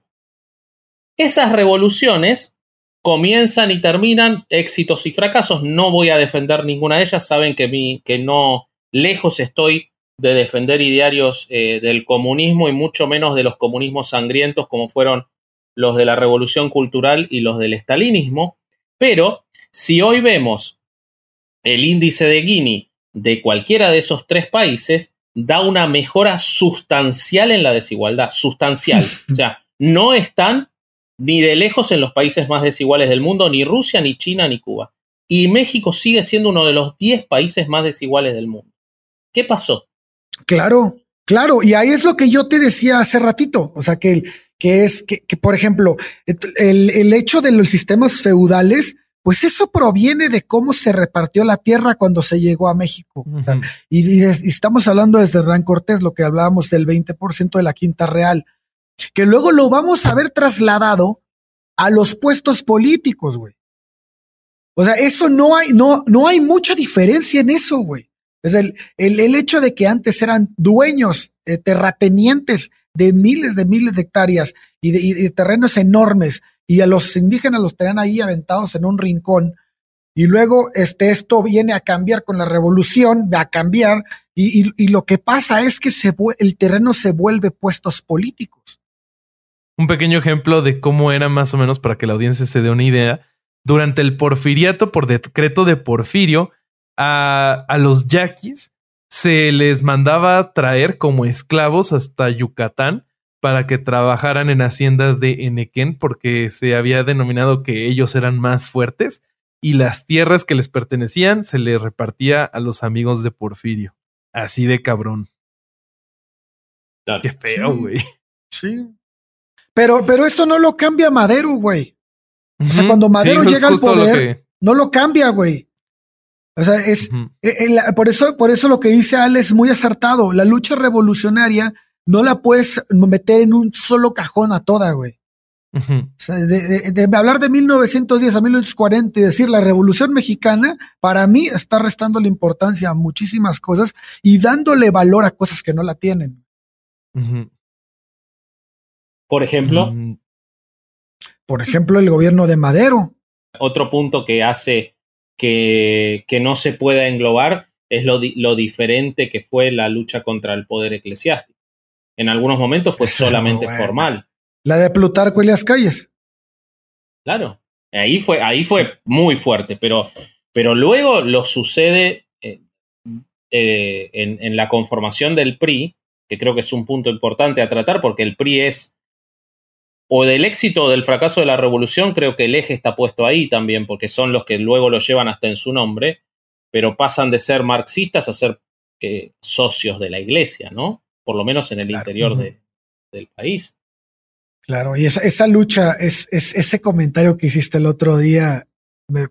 Esas revoluciones comienzan y terminan éxitos y fracasos. No voy a defender ninguna de ellas. Saben que, que no lejos estoy de defender idearios eh, del comunismo y mucho menos de los comunismos sangrientos como fueron los de la revolución cultural y los del estalinismo. Pero si hoy vemos el índice de Gini de cualquiera de esos tres países, da una mejora sustancial en la desigualdad, sustancial. o sea, no están ni de lejos en los países más desiguales del mundo, ni Rusia, ni China, ni Cuba. Y México sigue siendo uno de los 10 países más desiguales del mundo. ¿Qué pasó? Claro, claro, y ahí es lo que yo te decía hace ratito, o sea, que, que es que, por ejemplo, el, hecho de los sistemas feudales, pues eso proviene de cómo se repartió la tierra cuando se llegó a México. y, y, estamos hablando desde Hernán Cortés, lo que hablábamos del 20% de la quinta real que luego lo vamos a ver trasladado a los puestos políticos, güey. O sea, eso no hay, no, no hay mucha diferencia en eso, güey. Es el, el, hecho de que antes eran dueños, eh, terratenientes de miles de miles de hectáreas y de, terrenos enormes, y a los indígenas los tenían ahí aventados en un rincón, y luego este, esto viene a cambiar con la revolución, a cambiar, y, y, lo que pasa es que se, el terreno se vuelve puestos políticos un pequeño ejemplo de cómo era más o menos para que la audiencia se dé una idea. Durante el porfiriato, por decreto de Porfirio, a, a los yaquis se les mandaba traer como esclavos hasta Yucatán para que trabajaran en haciendas de Enequén porque se había denominado que ellos eran más fuertes y las tierras que les pertenecían se les repartía a los amigos de Porfirio. Así de cabrón. Qué feo, güey. Sí. Pero, pero eso no lo cambia Madero, güey. O sea, cuando Madero llega al poder, no lo cambia, güey. O sea, es eh, eh, por eso, por eso lo que dice Al es muy acertado. La lucha revolucionaria no la puedes meter en un solo cajón a toda, güey. o sea, de, hablar de 1910 a 1940 y decir la revolución mexicana, para mí está restando la importancia a muchísimas cosas y dándole valor a cosas que no la tienen. Por ejemplo. Mm. Por ejemplo, el gobierno de Madero. Otro punto que hace que, que no se pueda englobar es lo, lo, diferente que fue la lucha contra el poder eclesiástico. En algunos momentos fue solamente formal. La de Plutarco y las calles. Claro. Ahí fue, ahí fue muy fuerte, pero, pero luego lo sucede eh, eh, en, en, la conformación del PRI, que creo que es un punto importante a tratar, porque el PRI es o del éxito o del fracaso de la revolución, creo que el eje está puesto ahí también, porque son los que luego lo llevan hasta en su nombre, pero pasan de ser marxistas a ser eh, socios de la iglesia, ¿no? Por lo menos en el interior de, del país. Claro, y esa, esa lucha, es, es, ese comentario que hiciste el otro día me,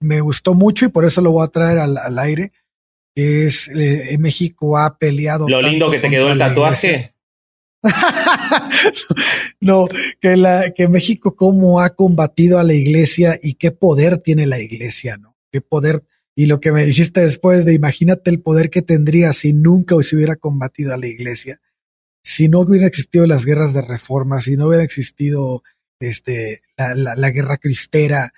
me, gustó mucho y por eso lo voy a traer al, al aire, que es eh, México ha peleado. Lo lindo que te quedó el tatuaje. no, que, la, que México cómo ha combatido a la iglesia y qué poder tiene la iglesia, ¿no? Qué poder. Y lo que me dijiste después de imagínate el poder que tendría si nunca se hubiera combatido a la iglesia, si no hubiera existido las guerras de reforma, si no hubiera existido este, la, la, guerra cristera,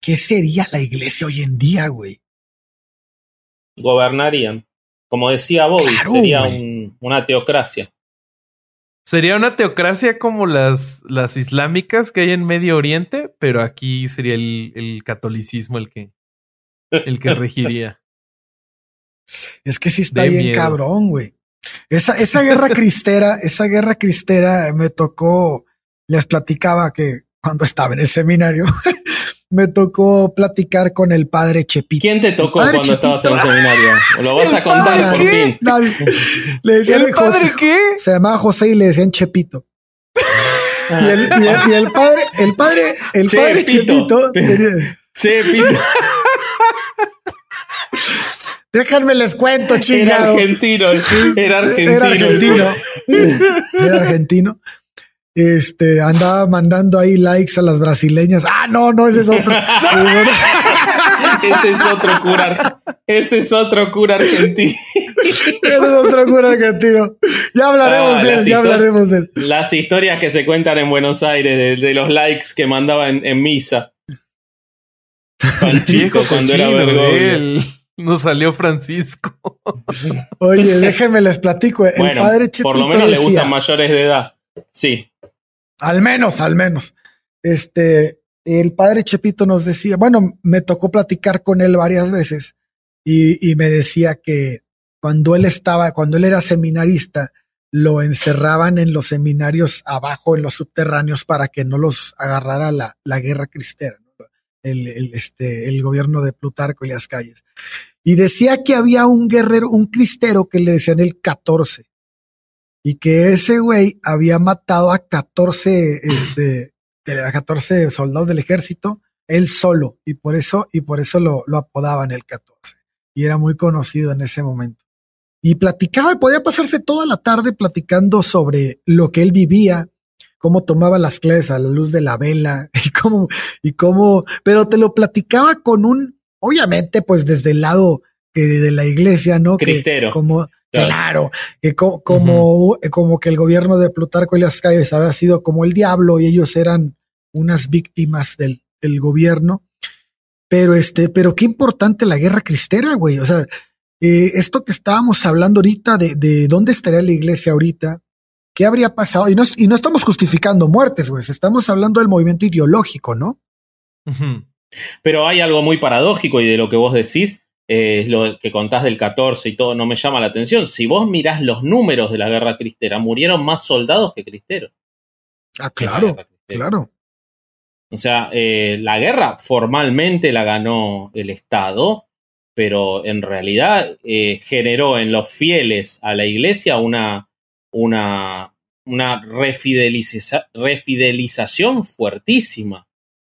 ¿qué sería la iglesia hoy en día, güey? Gobernarían. Como decía Bobby, sería una teocracia. Sería una teocracia como las, las islámicas que hay en Medio Oriente, pero aquí sería el, el catolicismo el que, el que regiría. Es que sí está bien cabrón, güey. Esa, esa guerra cristera, esa guerra cristera me tocó, les platicaba que cuando estaba en el seminario, me tocó platicar con el padre Chepito. ¿Quién te tocó cuando estabas en el seminario? ¿O lo vas a contar por ti? Le decían ¿El padre qué? Se llamaba José y le decían Chepito. Ah. Y, el, y, el, padre, el padre, el padre Chepito. Chepito. Déjenme les cuento, chingado. Era argentino, era argentino. Era argentino. Era argentino este, andaba mandando ahí likes a las brasileñas. Ah, no, no, ese es otro. ese es otro cura. Ese es otro cura argentino. ese es otro cura argentino. Ya hablaremos ah, de él, ya hablaremos de él. Las historias que se cuentan en Buenos Aires de, los likes que mandaba en, misa. Tan chico cuando era vergüenza. No salió Francisco. Oye, déjenme les platico. El bueno, padre Por lo menos le gustan mayores de edad. Sí. Al menos, al menos. Este, el padre Chepito nos decía, bueno, me tocó platicar con él varias veces y, me decía que cuando él estaba, cuando él era seminarista, lo encerraban en los seminarios abajo, en los subterráneos, para que no los agarrara la, la guerra cristera, el, este, el gobierno de Plutarco y las calles. Y decía que había un guerrero, un cristero que le decían el 14, y que ese güey había matado a 14, este, a 14 soldados del ejército, él solo, y por eso, y por eso lo, lo apodaban el 14. Y era muy conocido en ese momento. Y platicaba, y podía pasarse toda la tarde platicando sobre lo que él vivía, cómo tomaba las clases a la luz de la vela, y cómo, y cómo, pero te lo platicaba con un, obviamente, pues desde el lado que de la iglesia, ¿no? Cristero. como, Claro, que como, como que el gobierno de Plutarco y las calles había sido como el diablo y ellos eran unas víctimas del, del gobierno. Pero este, pero qué importante la guerra cristera, güey. O sea, eh, esto que estábamos hablando ahorita de, de dónde estaría la iglesia ahorita, qué habría pasado. Y no, y no estamos justificando muertes, güey. Estamos hablando del movimiento ideológico, ¿no? Pero hay algo muy paradójico y de lo que vos decís eh, lo que contás del 14 y todo, no me llama la atención. Si vos mirás los números de la guerra cristera, murieron más soldados que cristeros. Ah, claro, claro. O sea, eh, la guerra formalmente la ganó el Estado, pero en realidad eh, generó en los fieles a la iglesia una, una, una refidelización fuertísima.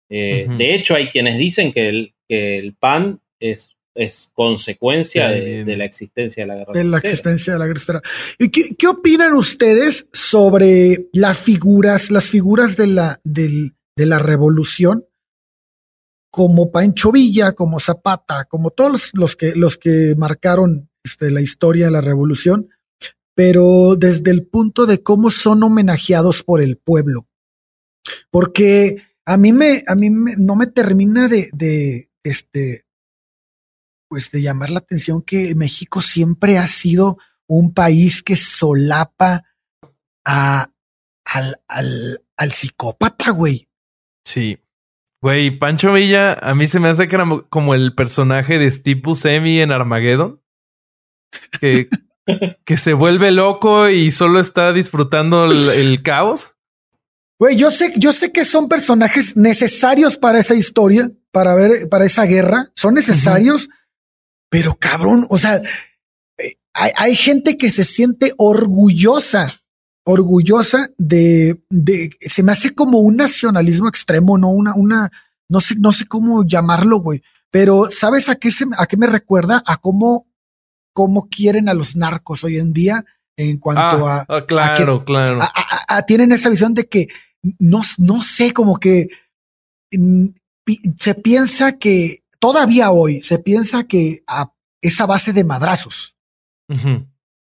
De hecho, hay quienes dicen que el, que el pan es es consecuencia de, la existencia de la guerra. De la existencia de la guerra. ¿Y qué, opinan ustedes sobre las figuras, las figuras de la, de la revolución? Como Pancho Villa, como Zapata, como todos los, que, los que marcaron este, la historia de la revolución, pero desde el punto de cómo son homenajeados por el pueblo. Porque a mí me, a mí no me termina de, de, este, pues de llamar la atención que México siempre ha sido un país que solapa a, al, al, al psicópata, güey. Sí. Güey, Pancho Villa, a mí se me hace que era como el personaje de Steve Buscemi en Armageddon. Que, que se vuelve loco y solo está disfrutando el, caos. Güey, yo sé, yo sé que son personajes necesarios para esa historia, para ver, para esa guerra. Son necesarios, pero cabrón, o sea, eh, hay, hay, gente que se siente orgullosa, orgullosa de, de, se me hace como un nacionalismo extremo, no una, una, no sé, no sé cómo llamarlo, güey. Pero ¿sabes a qué se, a qué me recuerda? A cómo cómo quieren a los narcos hoy en día en cuanto ah, a, Claro, claro. tienen esa visión de que no, no sé, como que mm, se piensa que todavía hoy se piensa que a esa base de madrazos.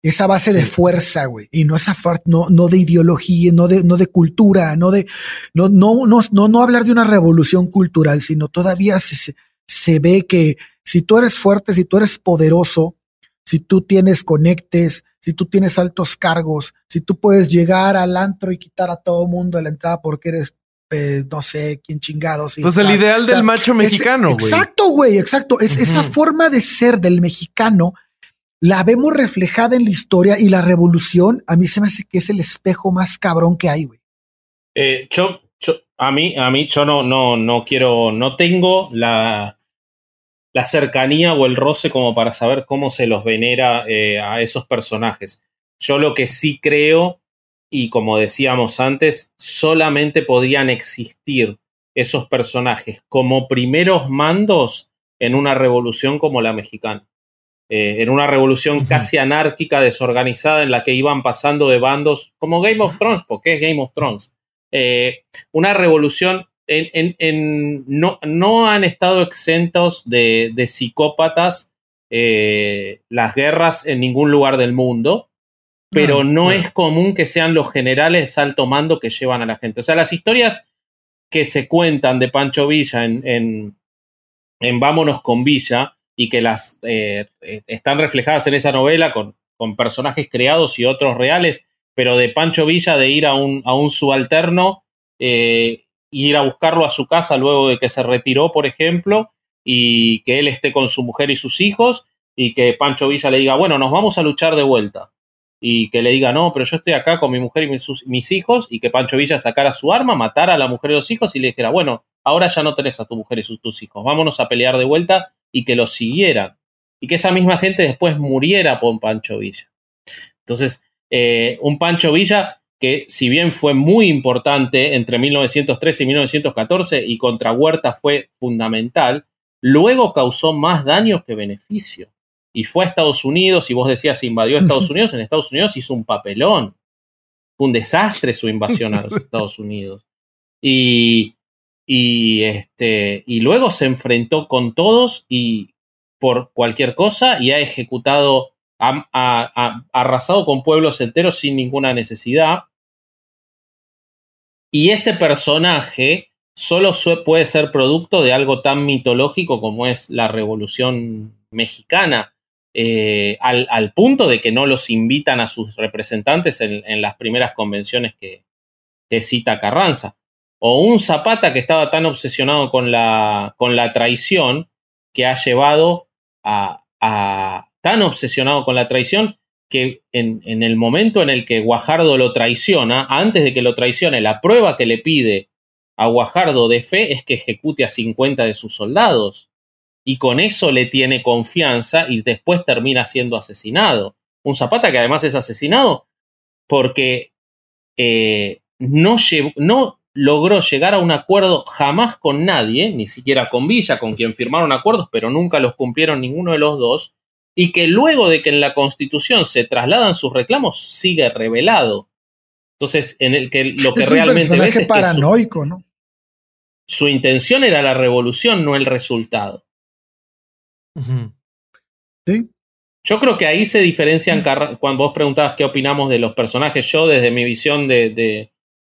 Esa base de fuerza, güey, y no esa no, no de ideología, no de, no de cultura, no de, no, no, no, no, no hablar de una revolución cultural, sino todavía se, se ve que si tú eres fuerte, si tú eres poderoso, si tú tienes conectes, si tú tienes altos cargos, si tú puedes llegar al antro y quitar a todo mundo de la entrada porque eres, eh, no sé, quién chingados. pues el ideal del macho mexicano, güey. Exacto, güey, exacto. Es esa forma de ser del mexicano. La vemos reflejada en la historia y la revolución a mí se me hace que es el espejo más cabrón que hay, güey. Eh, yo, a mí, a mí, yo no, no, no quiero, no tengo la, la cercanía o el roce como para saber cómo se los venera eh, a esos personajes. Yo lo que sí creo, y como decíamos antes, solamente podían existir esos personajes como primeros mandos en una revolución como la mexicana. Eh, en una revolución casi anárquica, desorganizada, en la que iban pasando de bandos, como Game of Thrones, porque es Game of Thrones. Eh, una revolución en, no, no, han estado exentos de, psicópatas eh, las guerras en ningún lugar del mundo, pero no, es común que sean los generales alto mando que llevan a la gente. O sea, las historias que se cuentan de Pancho Villa en, en, Vámonos con Villa y que las eh, están reflejadas en esa novela con, con, personajes creados y otros reales, pero de Pancho Villa de ir a un, a un subalterno eh, ir a buscarlo a su casa luego de que se retiró, por ejemplo, y que él esté con su mujer y sus hijos, y que Pancho Villa le diga, bueno, nos vamos a luchar de vuelta. Y que le diga, no, pero yo estoy acá con mi mujer y mis, hijos, y que Pancho Villa sacara su arma, matara a la mujer y los hijos, y le dijera, bueno, ahora ya no tenés a tu mujer y sus, tus hijos, vámonos a pelear de vuelta, y que lo siguieran. Y que esa misma gente después muriera por Pancho Villa. Entonces, eh, un Pancho Villa que si bien fue muy importante entre 1913 y 1914 y contra Huerta fue fundamental, luego causó más daños que beneficio. Y fue a Estados Unidos, y vos decías, invadió a Estados Unidos, en Estados Unidos hizo un papelón. Fue un desastre su invasión a los Estados Unidos. Y, y, este, y luego se enfrentó con todos y por cualquier cosa y ha ejecutado, ha arrasado con pueblos enteros sin ninguna necesidad. Y ese personaje solo puede ser producto de algo tan mitológico como es la Revolución Mexicana, eh, al, punto de que no los invitan a sus representantes en, las primeras convenciones que, cita Carranza. O un Zapata que estaba tan obsesionado con la, con la traición que ha llevado a, a, tan obsesionado con la traición que en, el momento en el que Guajardo lo traiciona, antes de que lo traicione, la prueba que le pide a Guajardo de fe es que ejecute a 50 de sus soldados. Y con eso le tiene confianza y después termina siendo asesinado. Un Zapata que además es asesinado porque eh, no, no logró llegar a un acuerdo jamás con nadie, ni siquiera con Villa, con quien firmaron acuerdos, pero nunca los cumplieron ninguno de los dos, y que luego de que en la Constitución se trasladan sus reclamos sigue revelado. Entonces, en el que lo que realmente ves es paranoico, ¿no? Su intención era la revolución, no el resultado. Sí. Yo creo que ahí se diferencian, cuando vos preguntabas qué opinamos de los personajes, yo desde mi visión de,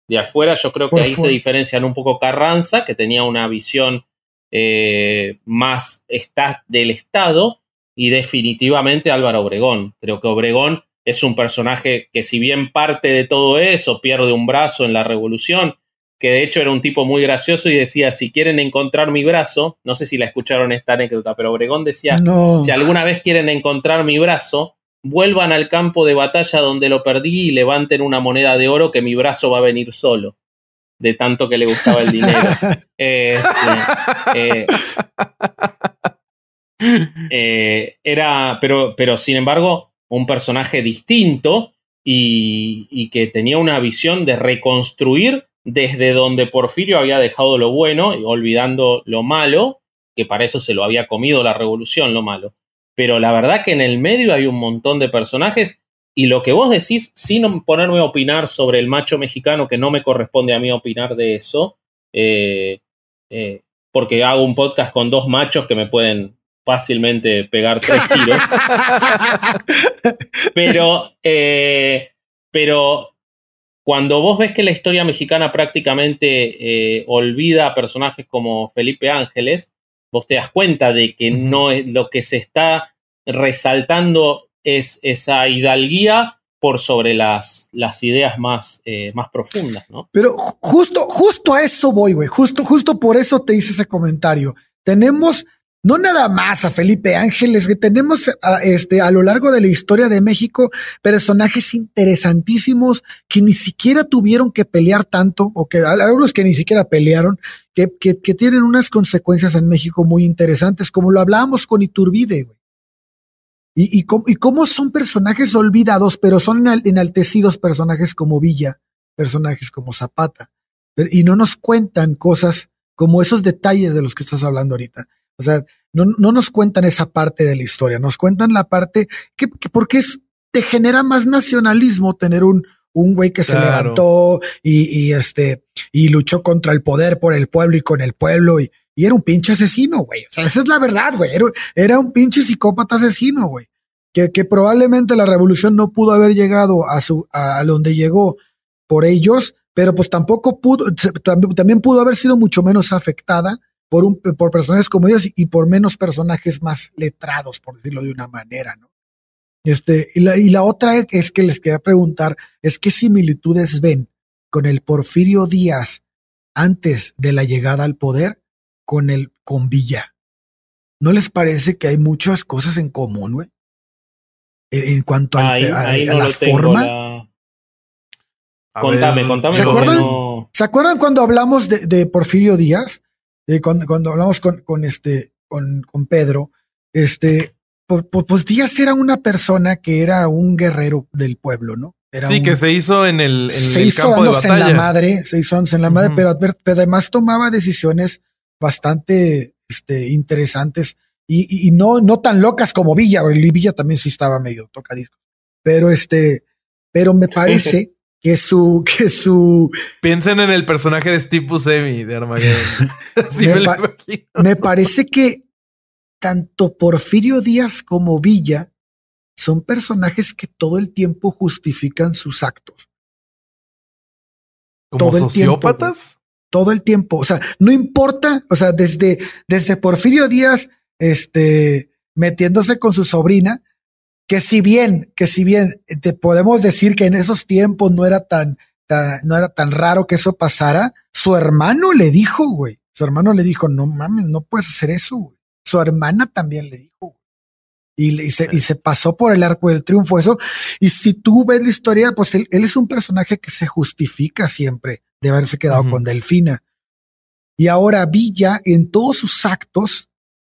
de, afuera, yo creo que ahí se diferencian un poco Carranza, que tenía una visión eh, más está, del Estado, y definitivamente Álvaro Obregón. Creo que Obregón es un personaje que si bien parte de todo eso, pierde un brazo en la revolución, que de hecho era un tipo muy gracioso y decía, si quieren encontrar mi brazo, no sé si la escucharon esta anécdota, pero Obregón decía, si alguna vez quieren encontrar mi brazo, vuelvan al campo de batalla donde lo perdí y levanten una moneda de oro que mi brazo va a venir solo, de tanto que le gustaba el dinero. Eh, eh, eh, era, pero, pero sin embargo, un personaje distinto y, y que tenía una visión de reconstruir desde donde Porfirio había dejado lo bueno, olvidando lo malo, que para eso se lo había comido la revolución, lo malo. Pero la verdad que en el medio hay un montón de personajes y lo que vos decís, sin ponerme a opinar sobre el macho mexicano, que no me corresponde a mí opinar de eso, eh, eh, porque hago un podcast con dos machos que me pueden fácilmente pegar tres tiros. pero, eh, pero cuando vos ves que la historia mexicana prácticamente eh, olvida a personajes como Felipe Ángeles, vos te das cuenta de que no es lo que se está resaltando es esa hidalguía por sobre las, las ideas más, eh, más profundas, ¿no? Pero justo, justo a eso voy, güey. Justo, justo por eso te hice ese comentario. Tenemos no nada más a Felipe Ángeles, que tenemos a, este, a lo largo de la historia de México personajes interesantísimos que ni siquiera tuvieron que pelear tanto, o que algunos que ni siquiera pelearon, que, que, tienen unas consecuencias en México muy interesantes, como lo hablábamos con Iturbide, güey. Y, y, y, cómo son personajes olvidados, pero son enaltecidos personajes como Villa, personajes como Zapata, y no nos cuentan cosas como esos detalles de los que estás hablando ahorita. O sea, no, no nos cuentan esa parte de la historia, nos cuentan la parte que, porque es, te genera más nacionalismo tener un, un güey que se levantó y, y, este, y luchó contra el poder por el pueblo y con el pueblo y, y era un pinche asesino, güey. O sea, esa es la verdad, güey. Era, era, un pinche psicópata asesino, güey. Que, que, probablemente la revolución no pudo haber llegado a su, a, donde llegó por ellos, pero pues tampoco pudo, también pudo haber sido mucho menos afectada por, un, por personajes como ellos y por menos personajes más letrados, por decirlo de una manera, ¿no? Este, y, la, y la otra es que les quería preguntar, es qué similitudes ven con el Porfirio Díaz antes de la llegada al poder con el con Villa. ¿No les parece que hay muchas cosas en común, güey? En, cuanto a, la forma. contame, contame. ¿Se acuerdan, ¿Se acuerdan cuando hablamos de, de Porfirio Díaz? Cuando, hablamos con, con este, con, con, Pedro, este, pues Díaz era una persona que era un guerrero del pueblo, ¿no? Era sí, que se hizo en el, se hizo campo de batalla. en la madre, se hizo en la madre, pero, además tomaba decisiones bastante este, interesantes y, y, no, no tan locas como Villa, Villa también sí estaba medio tocadisco. Pero este, pero me parece que su, que su. Piensen en el personaje de Steve Buscemi de Armageddon. me, me, parece que tanto Porfirio Díaz como Villa son personajes que todo el tiempo justifican sus actos. ¿Como sociópatas? todo el tiempo. O sea, no importa. O sea, desde, desde Porfirio Díaz, este, metiéndose con su sobrina, que si bien, que si bien te podemos decir que en esos tiempos no era tan, no era tan raro que eso pasara, su hermano le dijo, güey, su hermano le dijo, no mames, no puedes hacer eso, güey. Su hermana también le dijo, Y, y, se, y se pasó por el arco del triunfo eso. Y si tú ves la historia, pues él, es un personaje que se justifica siempre de haberse quedado con Delfina. Y ahora Villa, en todos sus actos,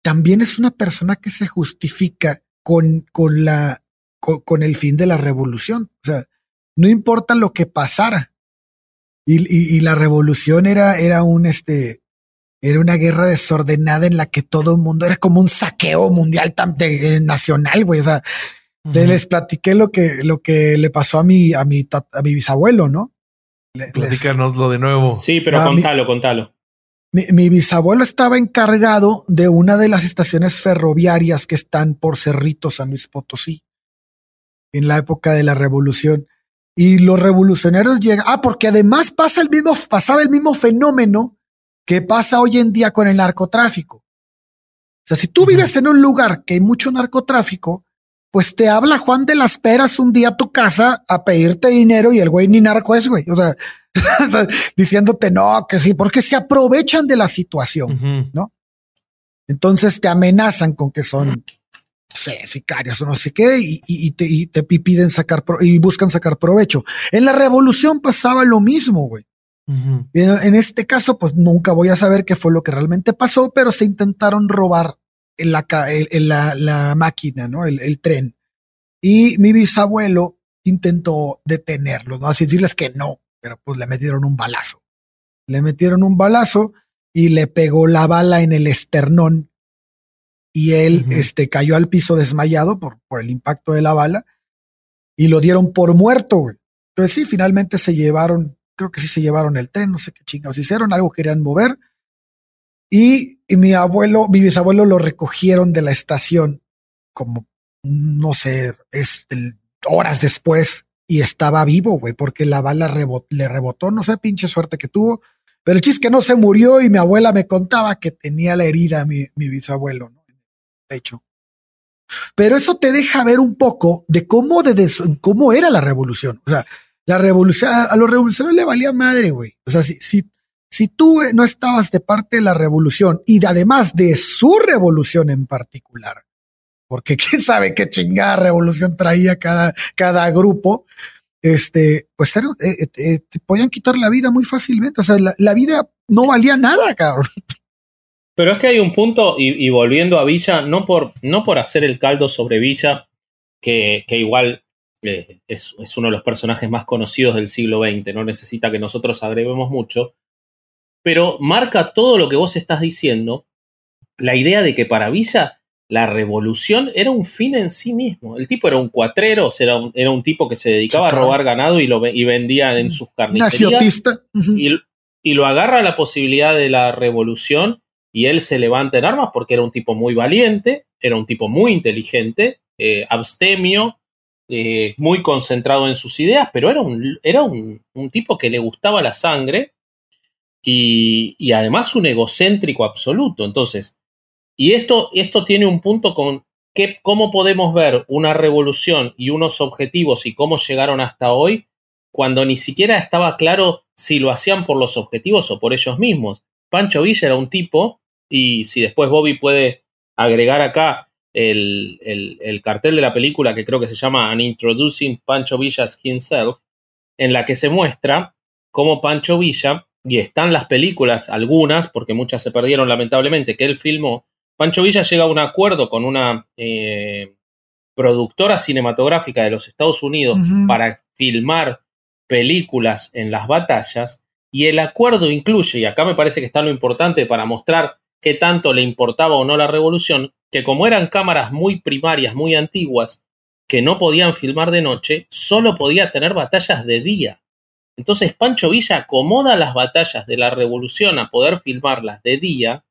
también es una persona que se justifica con, con la, con, el fin de la revolución. O sea, no importa lo que pasara. Y, y, la revolución era, era un, este, era una guerra desordenada en la que todo el mundo era como un saqueo mundial eh, nacional, güey. O sea, les platiqué lo que, lo que le pasó a mi, a mi, a mi bisabuelo, ¿no? Platícanoslo de nuevo. Sí, pero contalo, contalo. Mi, bisabuelo estaba encargado de una de las estaciones ferroviarias que están por Cerrito, San Luis Potosí, en la época de la revolución. Y los revolucionarios llegan, ah, porque además pasa el mismo, pasaba el mismo fenómeno que pasa hoy en día con el narcotráfico. O sea, si tú vives en un lugar que hay mucho narcotráfico, pues te habla Juan de las Peras un día a tu casa a pedirte dinero y el güey ni narco es, güey. O sea, diciéndote no, que sí, porque se aprovechan de la situación, ¿no? Entonces te amenazan con que son, no sé, sicarios o no sé qué, y, te, piden sacar y buscan sacar provecho. En la revolución pasaba lo mismo, güey. En este caso, pues nunca voy a saber qué fue lo que realmente pasó, pero se intentaron robar la, la, la máquina, ¿no? El, el, tren. Y mi bisabuelo intentó detenerlo, ¿no? Así decirles que no, pero pues le metieron un balazo. Le metieron un balazo y le pegó la bala en el esternón y él este, cayó al piso desmayado por, por el impacto de la bala y lo dieron por muerto. Güey. Entonces sí, finalmente se llevaron, creo que sí se llevaron el tren, no sé qué chingados hicieron, algo querían mover. Y, y mi abuelo, mi bisabuelo lo recogieron de la estación como, no sé, es horas después y estaba vivo, güey, porque la bala le rebotó, no sé, pinche suerte que tuvo. Pero el chiste que no se murió y mi abuela me contaba que tenía la herida mi, bisabuelo, ¿no? De hecho. Pero eso te deja ver un poco de cómo, de cómo era la revolución. O sea, la revolución, a, los revolucionarios le valía madre, güey. O sea, si, si, si tú no estabas de parte de la revolución y además de su revolución en particular, porque quién sabe qué chingada revolución traía cada, cada grupo, este, pues eh, eh, eh, te podían quitar la vida muy fácilmente. O sea, la, vida no valía nada, cabrón. Pero es que hay un punto, y, volviendo a Villa, no por, no por hacer el caldo sobre Villa, que, que igual es, es, uno de los personajes más conocidos del siglo XX, no necesita que nosotros agreguemos mucho, pero marca todo lo que vos estás diciendo, la idea de que para Villa la revolución era un fin en sí mismo. El tipo era un cuatrero, o sea, era, un, era un tipo que se dedicaba a robar ganado y lo y vendía en sus carnicerías. y, y, lo agarra la posibilidad de la revolución y él se levanta en armas porque era un tipo muy valiente, era un tipo muy inteligente, eh, abstemio, eh, muy concentrado en sus ideas, pero era un, era un, un tipo que le gustaba la sangre y, y además un egocéntrico absoluto. Entonces, y esto, esto tiene un punto con que, cómo podemos ver una revolución y unos objetivos y cómo llegaron hasta hoy cuando ni siquiera estaba claro si lo hacían por los objetivos o por ellos mismos. Pancho Villa era un tipo, y si después Bobby puede agregar acá el, el, cartel de la película que creo que se llama An Introducing Pancho Villas Himself, en la que se muestra cómo Pancho Villa, y están las películas, algunas, porque muchas se perdieron lamentablemente, que él filmó, Pancho Villa llega a un acuerdo con una eh, productora cinematográfica de los Estados Unidos para filmar películas en las batallas y el acuerdo incluye, y acá me parece que está lo importante para mostrar qué tanto le importaba o no la revolución, que como eran cámaras muy primarias, muy antiguas, que no podían filmar de noche, solo podía tener batallas de día. Entonces Pancho Villa acomoda las batallas de la revolución a poder filmarlas de día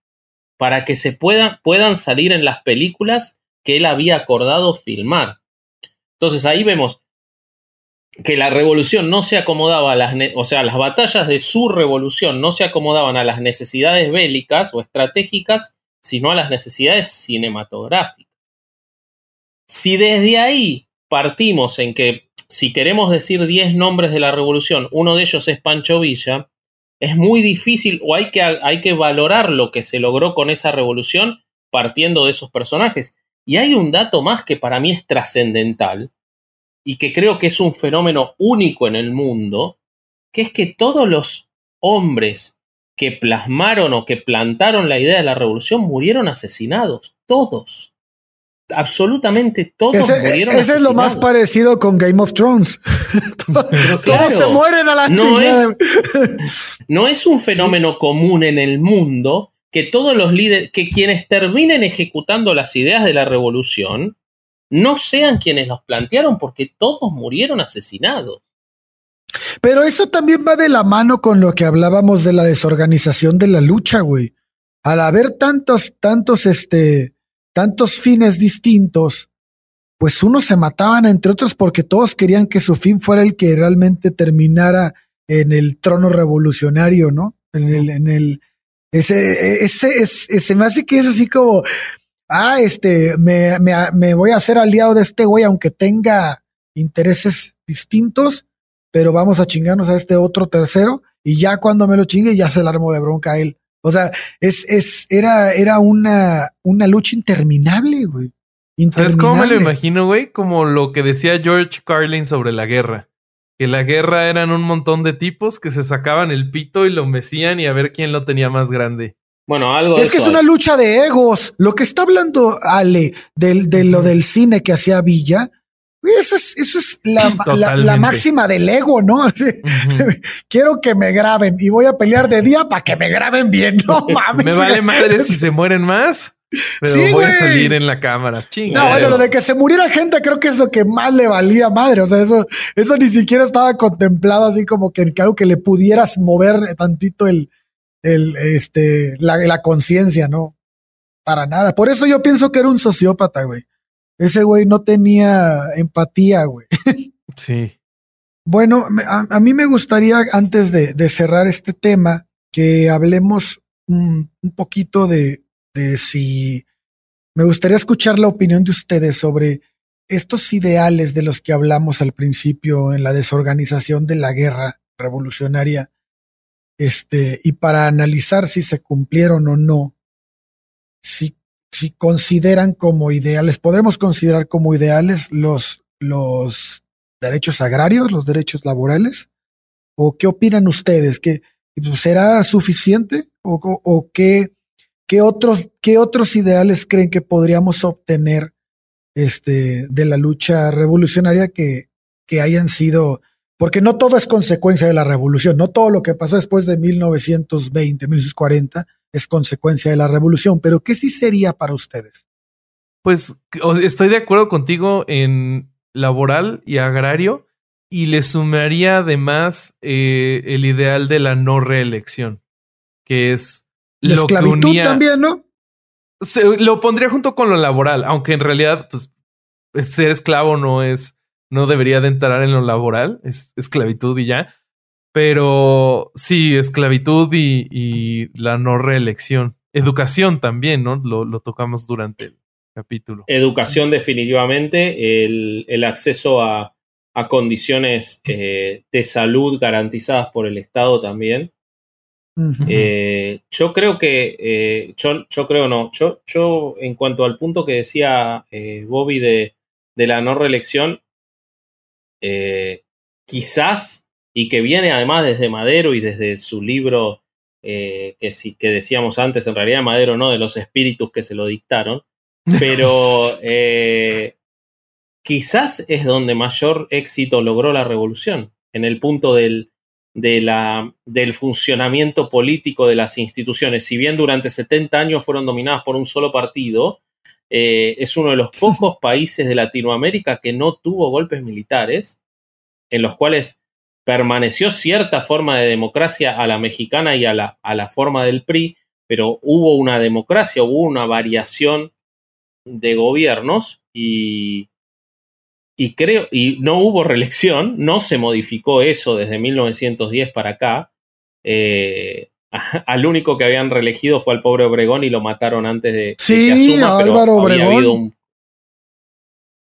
para que se puedan, salir en las películas que él había acordado filmar. Entonces ahí vemos que la revolución no se acomodaba a las, o sea, las batallas de su revolución no se acomodaban a las necesidades bélicas o estratégicas, sino a las necesidades cinematográficas. Si desde ahí partimos en que si queremos decir 10 nombres de la revolución, uno de ellos es Pancho Villa, es muy difícil o hay que, hay que valorar lo que se logró con esa revolución partiendo de esos personajes. Y hay un dato más que para mí es trascendental y que creo que es un fenómeno único en el mundo, que es que todos los hombres que plasmaron o que plantaron la idea de la revolución murieron asesinados, todos absolutamente todos murieron. Ese es lo más parecido con Game of Thrones. todos se mueren a la no es, no es un fenómeno común en el mundo que todos los líderes, que quienes terminen ejecutando las ideas de la revolución, no sean quienes los plantearon porque todos murieron asesinados. Pero eso también va de la mano con lo que hablábamos de la desorganización de la lucha, güey. Al haber tantos, tantos, este, tantos fines distintos, pues unos se mataban entre otros porque todos querían que su fin fuera el que realmente terminara en el trono revolucionario, ¿no? En el, en el, ese, ese, ese, se me hace que es así como, ah, este, me, me, me voy a hacer aliado de este güey, aunque tenga intereses distintos, pero vamos a chingarnos a este otro tercero, y ya cuando me lo chingue, ya se la armo de bronca a él. O sea, es, es, era, era una, una lucha interminable, güey. ¿Sabes cómo me lo imagino, güey? Como lo que decía George Carlin sobre la guerra. Que la guerra eran un montón de tipos que se sacaban el pito y lo mecían y a ver quién lo tenía más grande. Bueno, algo. Es que es una lucha de egos. Lo que está hablando Ale del, de lo del cine que hacía Villa, eso es, eso es la, la, máxima del ego, ¿no? Quiero que me graben y voy a pelear de día para que me graben bien. No mames. me vale madre si se mueren más. Pero voy a salir en la cámara. No, bueno, lo de que se muriera gente creo que es lo que más le valía madre. O sea, eso, eso ni siquiera estaba contemplado así como que claro que le pudieras mover tantito el, el, este, la, la conciencia, ¿no? Para nada. Por eso yo pienso que era un sociópata, güey. Ese güey no tenía empatía, güey. Sí. Bueno, a, mí me gustaría, antes de, de, cerrar este tema, que hablemos un, un poquito de, de si me gustaría escuchar la opinión de ustedes sobre estos ideales de los que hablamos al principio en la desorganización de la guerra revolucionaria, este, y para analizar si se cumplieron o no, si si consideran como ideales, podemos considerar como ideales los, los derechos agrarios, los derechos laborales, o qué opinan ustedes, que será suficiente o, o qué, qué otros, qué otros ideales creen que podríamos obtener este, de la lucha revolucionaria que, que hayan sido, porque no todo es consecuencia de la revolución, no todo lo que pasó después de 1920, 1940 es consecuencia de la revolución, pero ¿qué sí sería para ustedes? Pues estoy de acuerdo contigo en laboral y agrario y le sumaría además eh, el ideal de la no reelección, que es la lo esclavitud también, ¿no? lo pondría junto con lo laboral, aunque en realidad pues, ser esclavo no es, no debería de entrar en lo laboral, es esclavitud y ya. Pero sí, esclavitud y, la no reelección. Educación también, ¿no? Lo, tocamos durante el capítulo. Educación definitivamente, el, acceso a, condiciones eh, de salud garantizadas por el Estado también. Eh, yo creo que, eh, yo, yo, creo no, yo, yo en cuanto al punto que decía Bobby de, de, la no reelección, quizás y que viene además desde Madero y desde su libro eh, que, que decíamos antes, en realidad Madero no, de los espíritus que se lo dictaron, pero eh, quizás es donde mayor éxito logró la revolución, en el punto del, de la, del funcionamiento político de las instituciones. Si bien durante 70 años fueron dominadas por un solo partido, eh, es uno de los pocos países de Latinoamérica que no tuvo golpes militares, en los cuales permaneció cierta forma de democracia a la mexicana y a la, a la forma del PRI, pero hubo una democracia, hubo una variación de gobiernos y, y creo, y no hubo reelección, no se modificó eso desde 1910 para acá. Eh, al único que habían reelegido fue al pobre Obregón y lo mataron antes de, sí, que asuma, Álvaro había habido un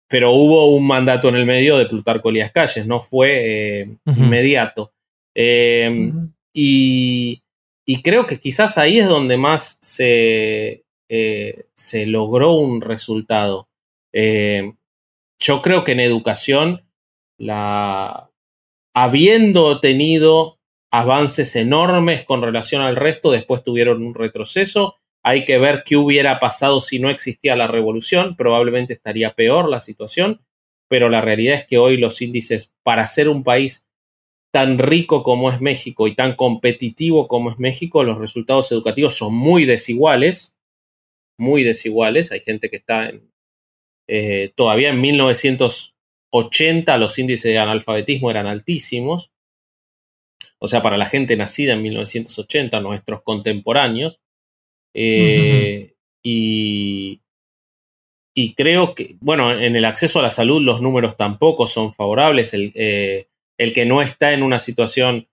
pero hubo un mandato en el medio de Plutarco Elías Calles, no fue eh, inmediato. Eh, y, creo que quizás ahí es donde más se, eh, se logró un resultado. yo creo que en educación, la, habiendo tenido avances enormes con relación al resto, después tuvieron un retroceso hay que ver qué hubiera pasado si no existía la revolución. Probablemente estaría peor la situación, pero la realidad es que hoy los índices para ser un país tan rico como es México y tan competitivo como es México, los resultados educativos son muy desiguales, muy desiguales. Hay gente que está en, eh, todavía en 1980 los índices de analfabetismo eran altísimos o sea, para la gente nacida en 1980, nuestros contemporáneos. Eh, y, y creo que, bueno, en el acceso a la salud los números tampoco son favorables. El, eh, el que no está en una situación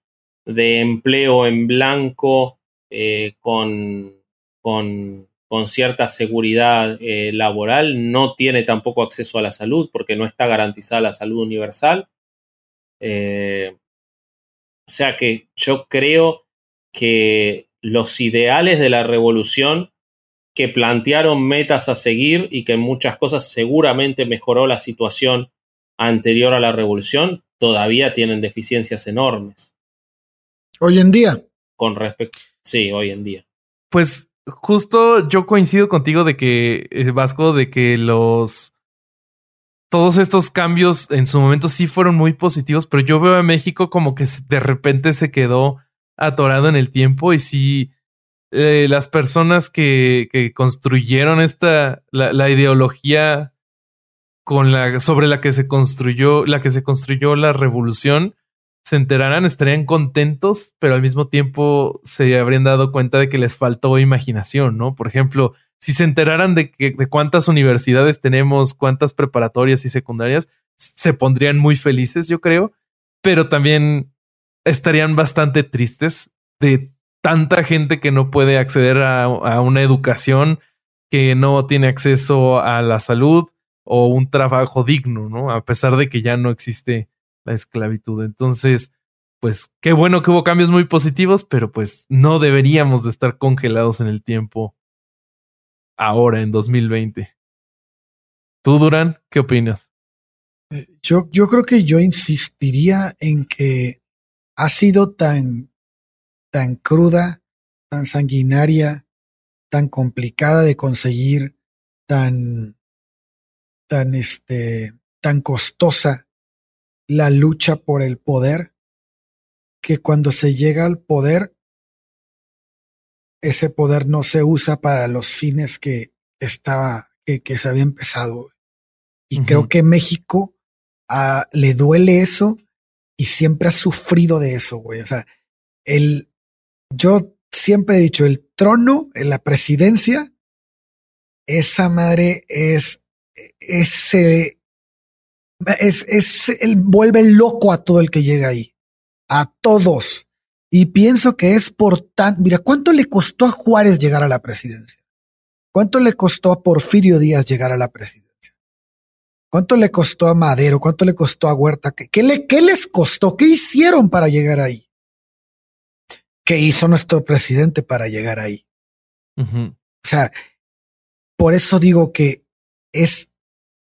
de empleo en blanco eh, con, con, con, cierta seguridad laboral no tiene tampoco acceso a la salud porque no está garantizada la salud universal. O sea que yo creo que los ideales de la revolución que plantearon metas a seguir y que en muchas cosas seguramente mejoró la situación anterior a la revolución, todavía tienen deficiencias enormes. Hoy en día. Con respecto. Sí, hoy en día. Pues justo yo coincido contigo de que, eh, Vasco, de que los todos estos cambios en su momento sí fueron muy positivos, pero yo veo a México como que de repente se quedó atorado en el tiempo y sí eh, las personas que, que, construyeron esta la, la, ideología con la sobre la que se construyó la que se construyó la revolución se enteraran estarían contentos pero al mismo tiempo se habrían dado cuenta de que les faltó imaginación no por ejemplo si se enteraran de, que, de cuántas universidades tenemos, cuántas preparatorias y secundarias, se pondrían muy felices, yo creo, pero también estarían bastante tristes de tanta gente que no puede acceder a, una educación, que no tiene acceso a la salud o un trabajo digno, ¿no? A pesar de que ya no existe la esclavitud. Entonces, pues qué bueno que hubo cambios muy positivos, pero pues no deberíamos de estar congelados en el tiempo ahora en 2020. ¿Tú, Durán, qué opinas? Eh, yo, yo creo que yo insistiría en que ha sido tan, tan cruda, tan sanguinaria, tan complicada de conseguir, tan, tan, este, tan costosa la lucha por el poder, que cuando se llega al poder ese poder no se usa para los fines que estaba, que, se había empezado. Y creo que México ah, le duele eso y siempre ha sufrido de eso, güey. O sea, el, yo siempre he dicho, el trono en la presidencia, esa madre es, ese, es, es, él vuelve loco a todo el que llega ahí. A todos. Y pienso que es por tan, mira, ¿cuánto le costó a Juárez llegar a la presidencia? ¿Cuánto le costó a Porfirio Díaz llegar a la presidencia? ¿Cuánto le costó a Madero? ¿Cuánto le costó a Huerta? ¿Qué, le, qué les costó? ¿Qué hicieron para llegar ahí? ¿Qué hizo nuestro presidente para llegar ahí? O sea, por eso digo que es,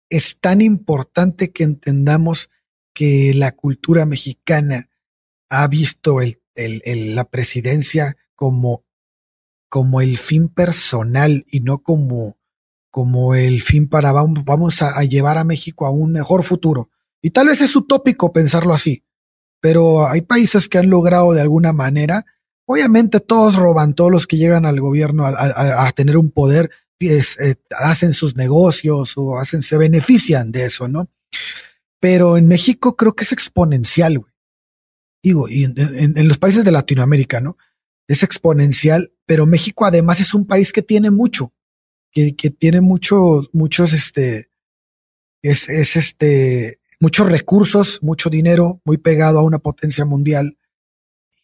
es tan importante que entendamos que la cultura mexicana ha visto el el, la presidencia como, como el fin personal y no como, como el fin para vamos, a, llevar a México a un mejor futuro. Y tal vez es utópico pensarlo así, pero hay países que han logrado de alguna manera, obviamente todos roban, todos los que llegan al gobierno a, tener un poder, eh, hacen sus negocios o hacen, se benefician de eso, ¿no? Pero en México creo que es exponencial, güey digo, y en, los países de Latinoamérica, ¿no? Es exponencial, pero México además es un país que tiene mucho, que, que tiene mucho, muchos, este, es, es este, muchos recursos, mucho dinero, muy pegado a una potencia mundial.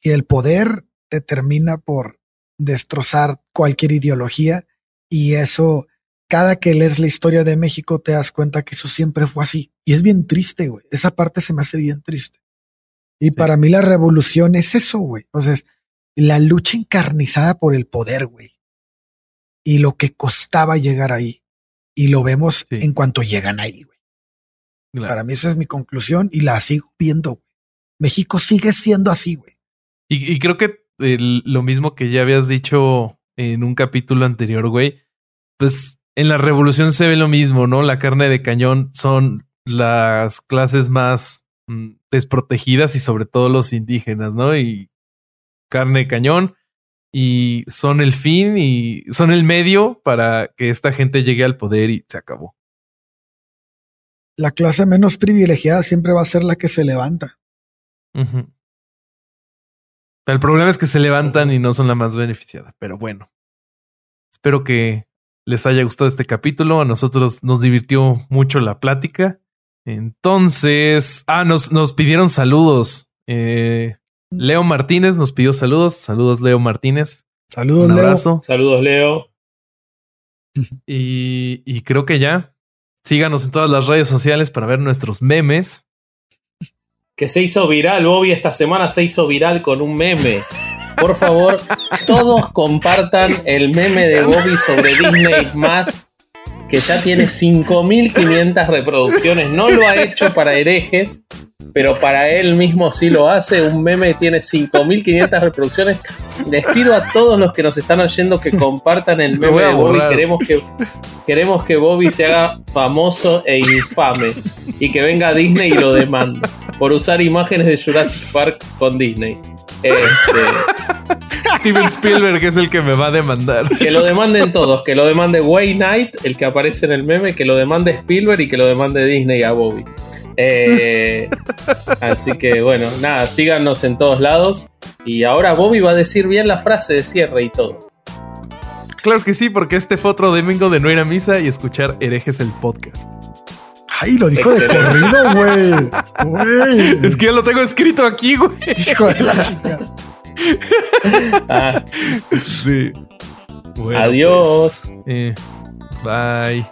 Y el poder te termina por destrozar cualquier ideología. Y eso, cada que lees la historia de México, te das cuenta que eso siempre fue así. Y es bien triste, güey. Esa parte se me hace bien triste. Y para mí la revolución es eso, güey. Entonces, la lucha encarnizada por el poder, güey. Y lo que costaba llegar ahí. Y lo vemos en cuanto llegan ahí, güey. Para mí esa es mi conclusión y la sigo viendo, güey. México sigue siendo así, güey. Y, creo que lo mismo que ya habías dicho en un capítulo anterior, güey, pues en la revolución se ve lo mismo, ¿no? La carne de cañón son las clases más Mm, desprotegidas y sobre todo los indígenas, ¿no? Y carne de cañón y son el fin y son el medio para que esta gente llegue al poder y se acabó. La clase menos privilegiada siempre va a ser la que se levanta. El problema es que se levantan y no son la más beneficiada, pero bueno. Espero que les haya gustado este capítulo. A nosotros nos divirtió mucho la plática. Entonces, ah, nos, nos pidieron saludos. Eh, Leo Martínez nos pidió saludos. Saludos, Leo Martínez. Saludos, Un abrazo. Saludos, Leo. Y, y creo que ya. Síganos en todas las redes sociales para ver nuestros memes. Que se hizo viral, Bobby esta semana se hizo viral con un meme. Por favor, todos compartan el meme de Bobby sobre Disney más, que ya tiene 5.500 reproducciones. No lo ha hecho para herejes, pero para él mismo sí lo hace. Un meme tiene 5.500 reproducciones. Les pido a todos los que nos están oyendo que compartan el meme a de Bobby. Queremos que, queremos que Bobby se haga famoso e infame y que venga Disney y lo demande por usar imágenes de Jurassic Park con Disney. Este, Steven Spielberg es el que me va a demandar. que lo demanden todos, que lo demande Wayne Knight, el que aparece en el meme, que lo demande Spielberg y que lo demande Disney a Bobby. Eh, así que bueno, nada, síganos en todos lados. Y ahora Bobby va a decir bien la frase de cierre y todo. Claro que sí, porque este fue otro domingo de no ir a misa y escuchar herejes el podcast. Ay, lo dijo de corrido, güey. Güey. Es que ya lo tengo escrito aquí, güey. Hijo de la chica. Ah, Sí. Bueno, adiós. pues, eh, bye.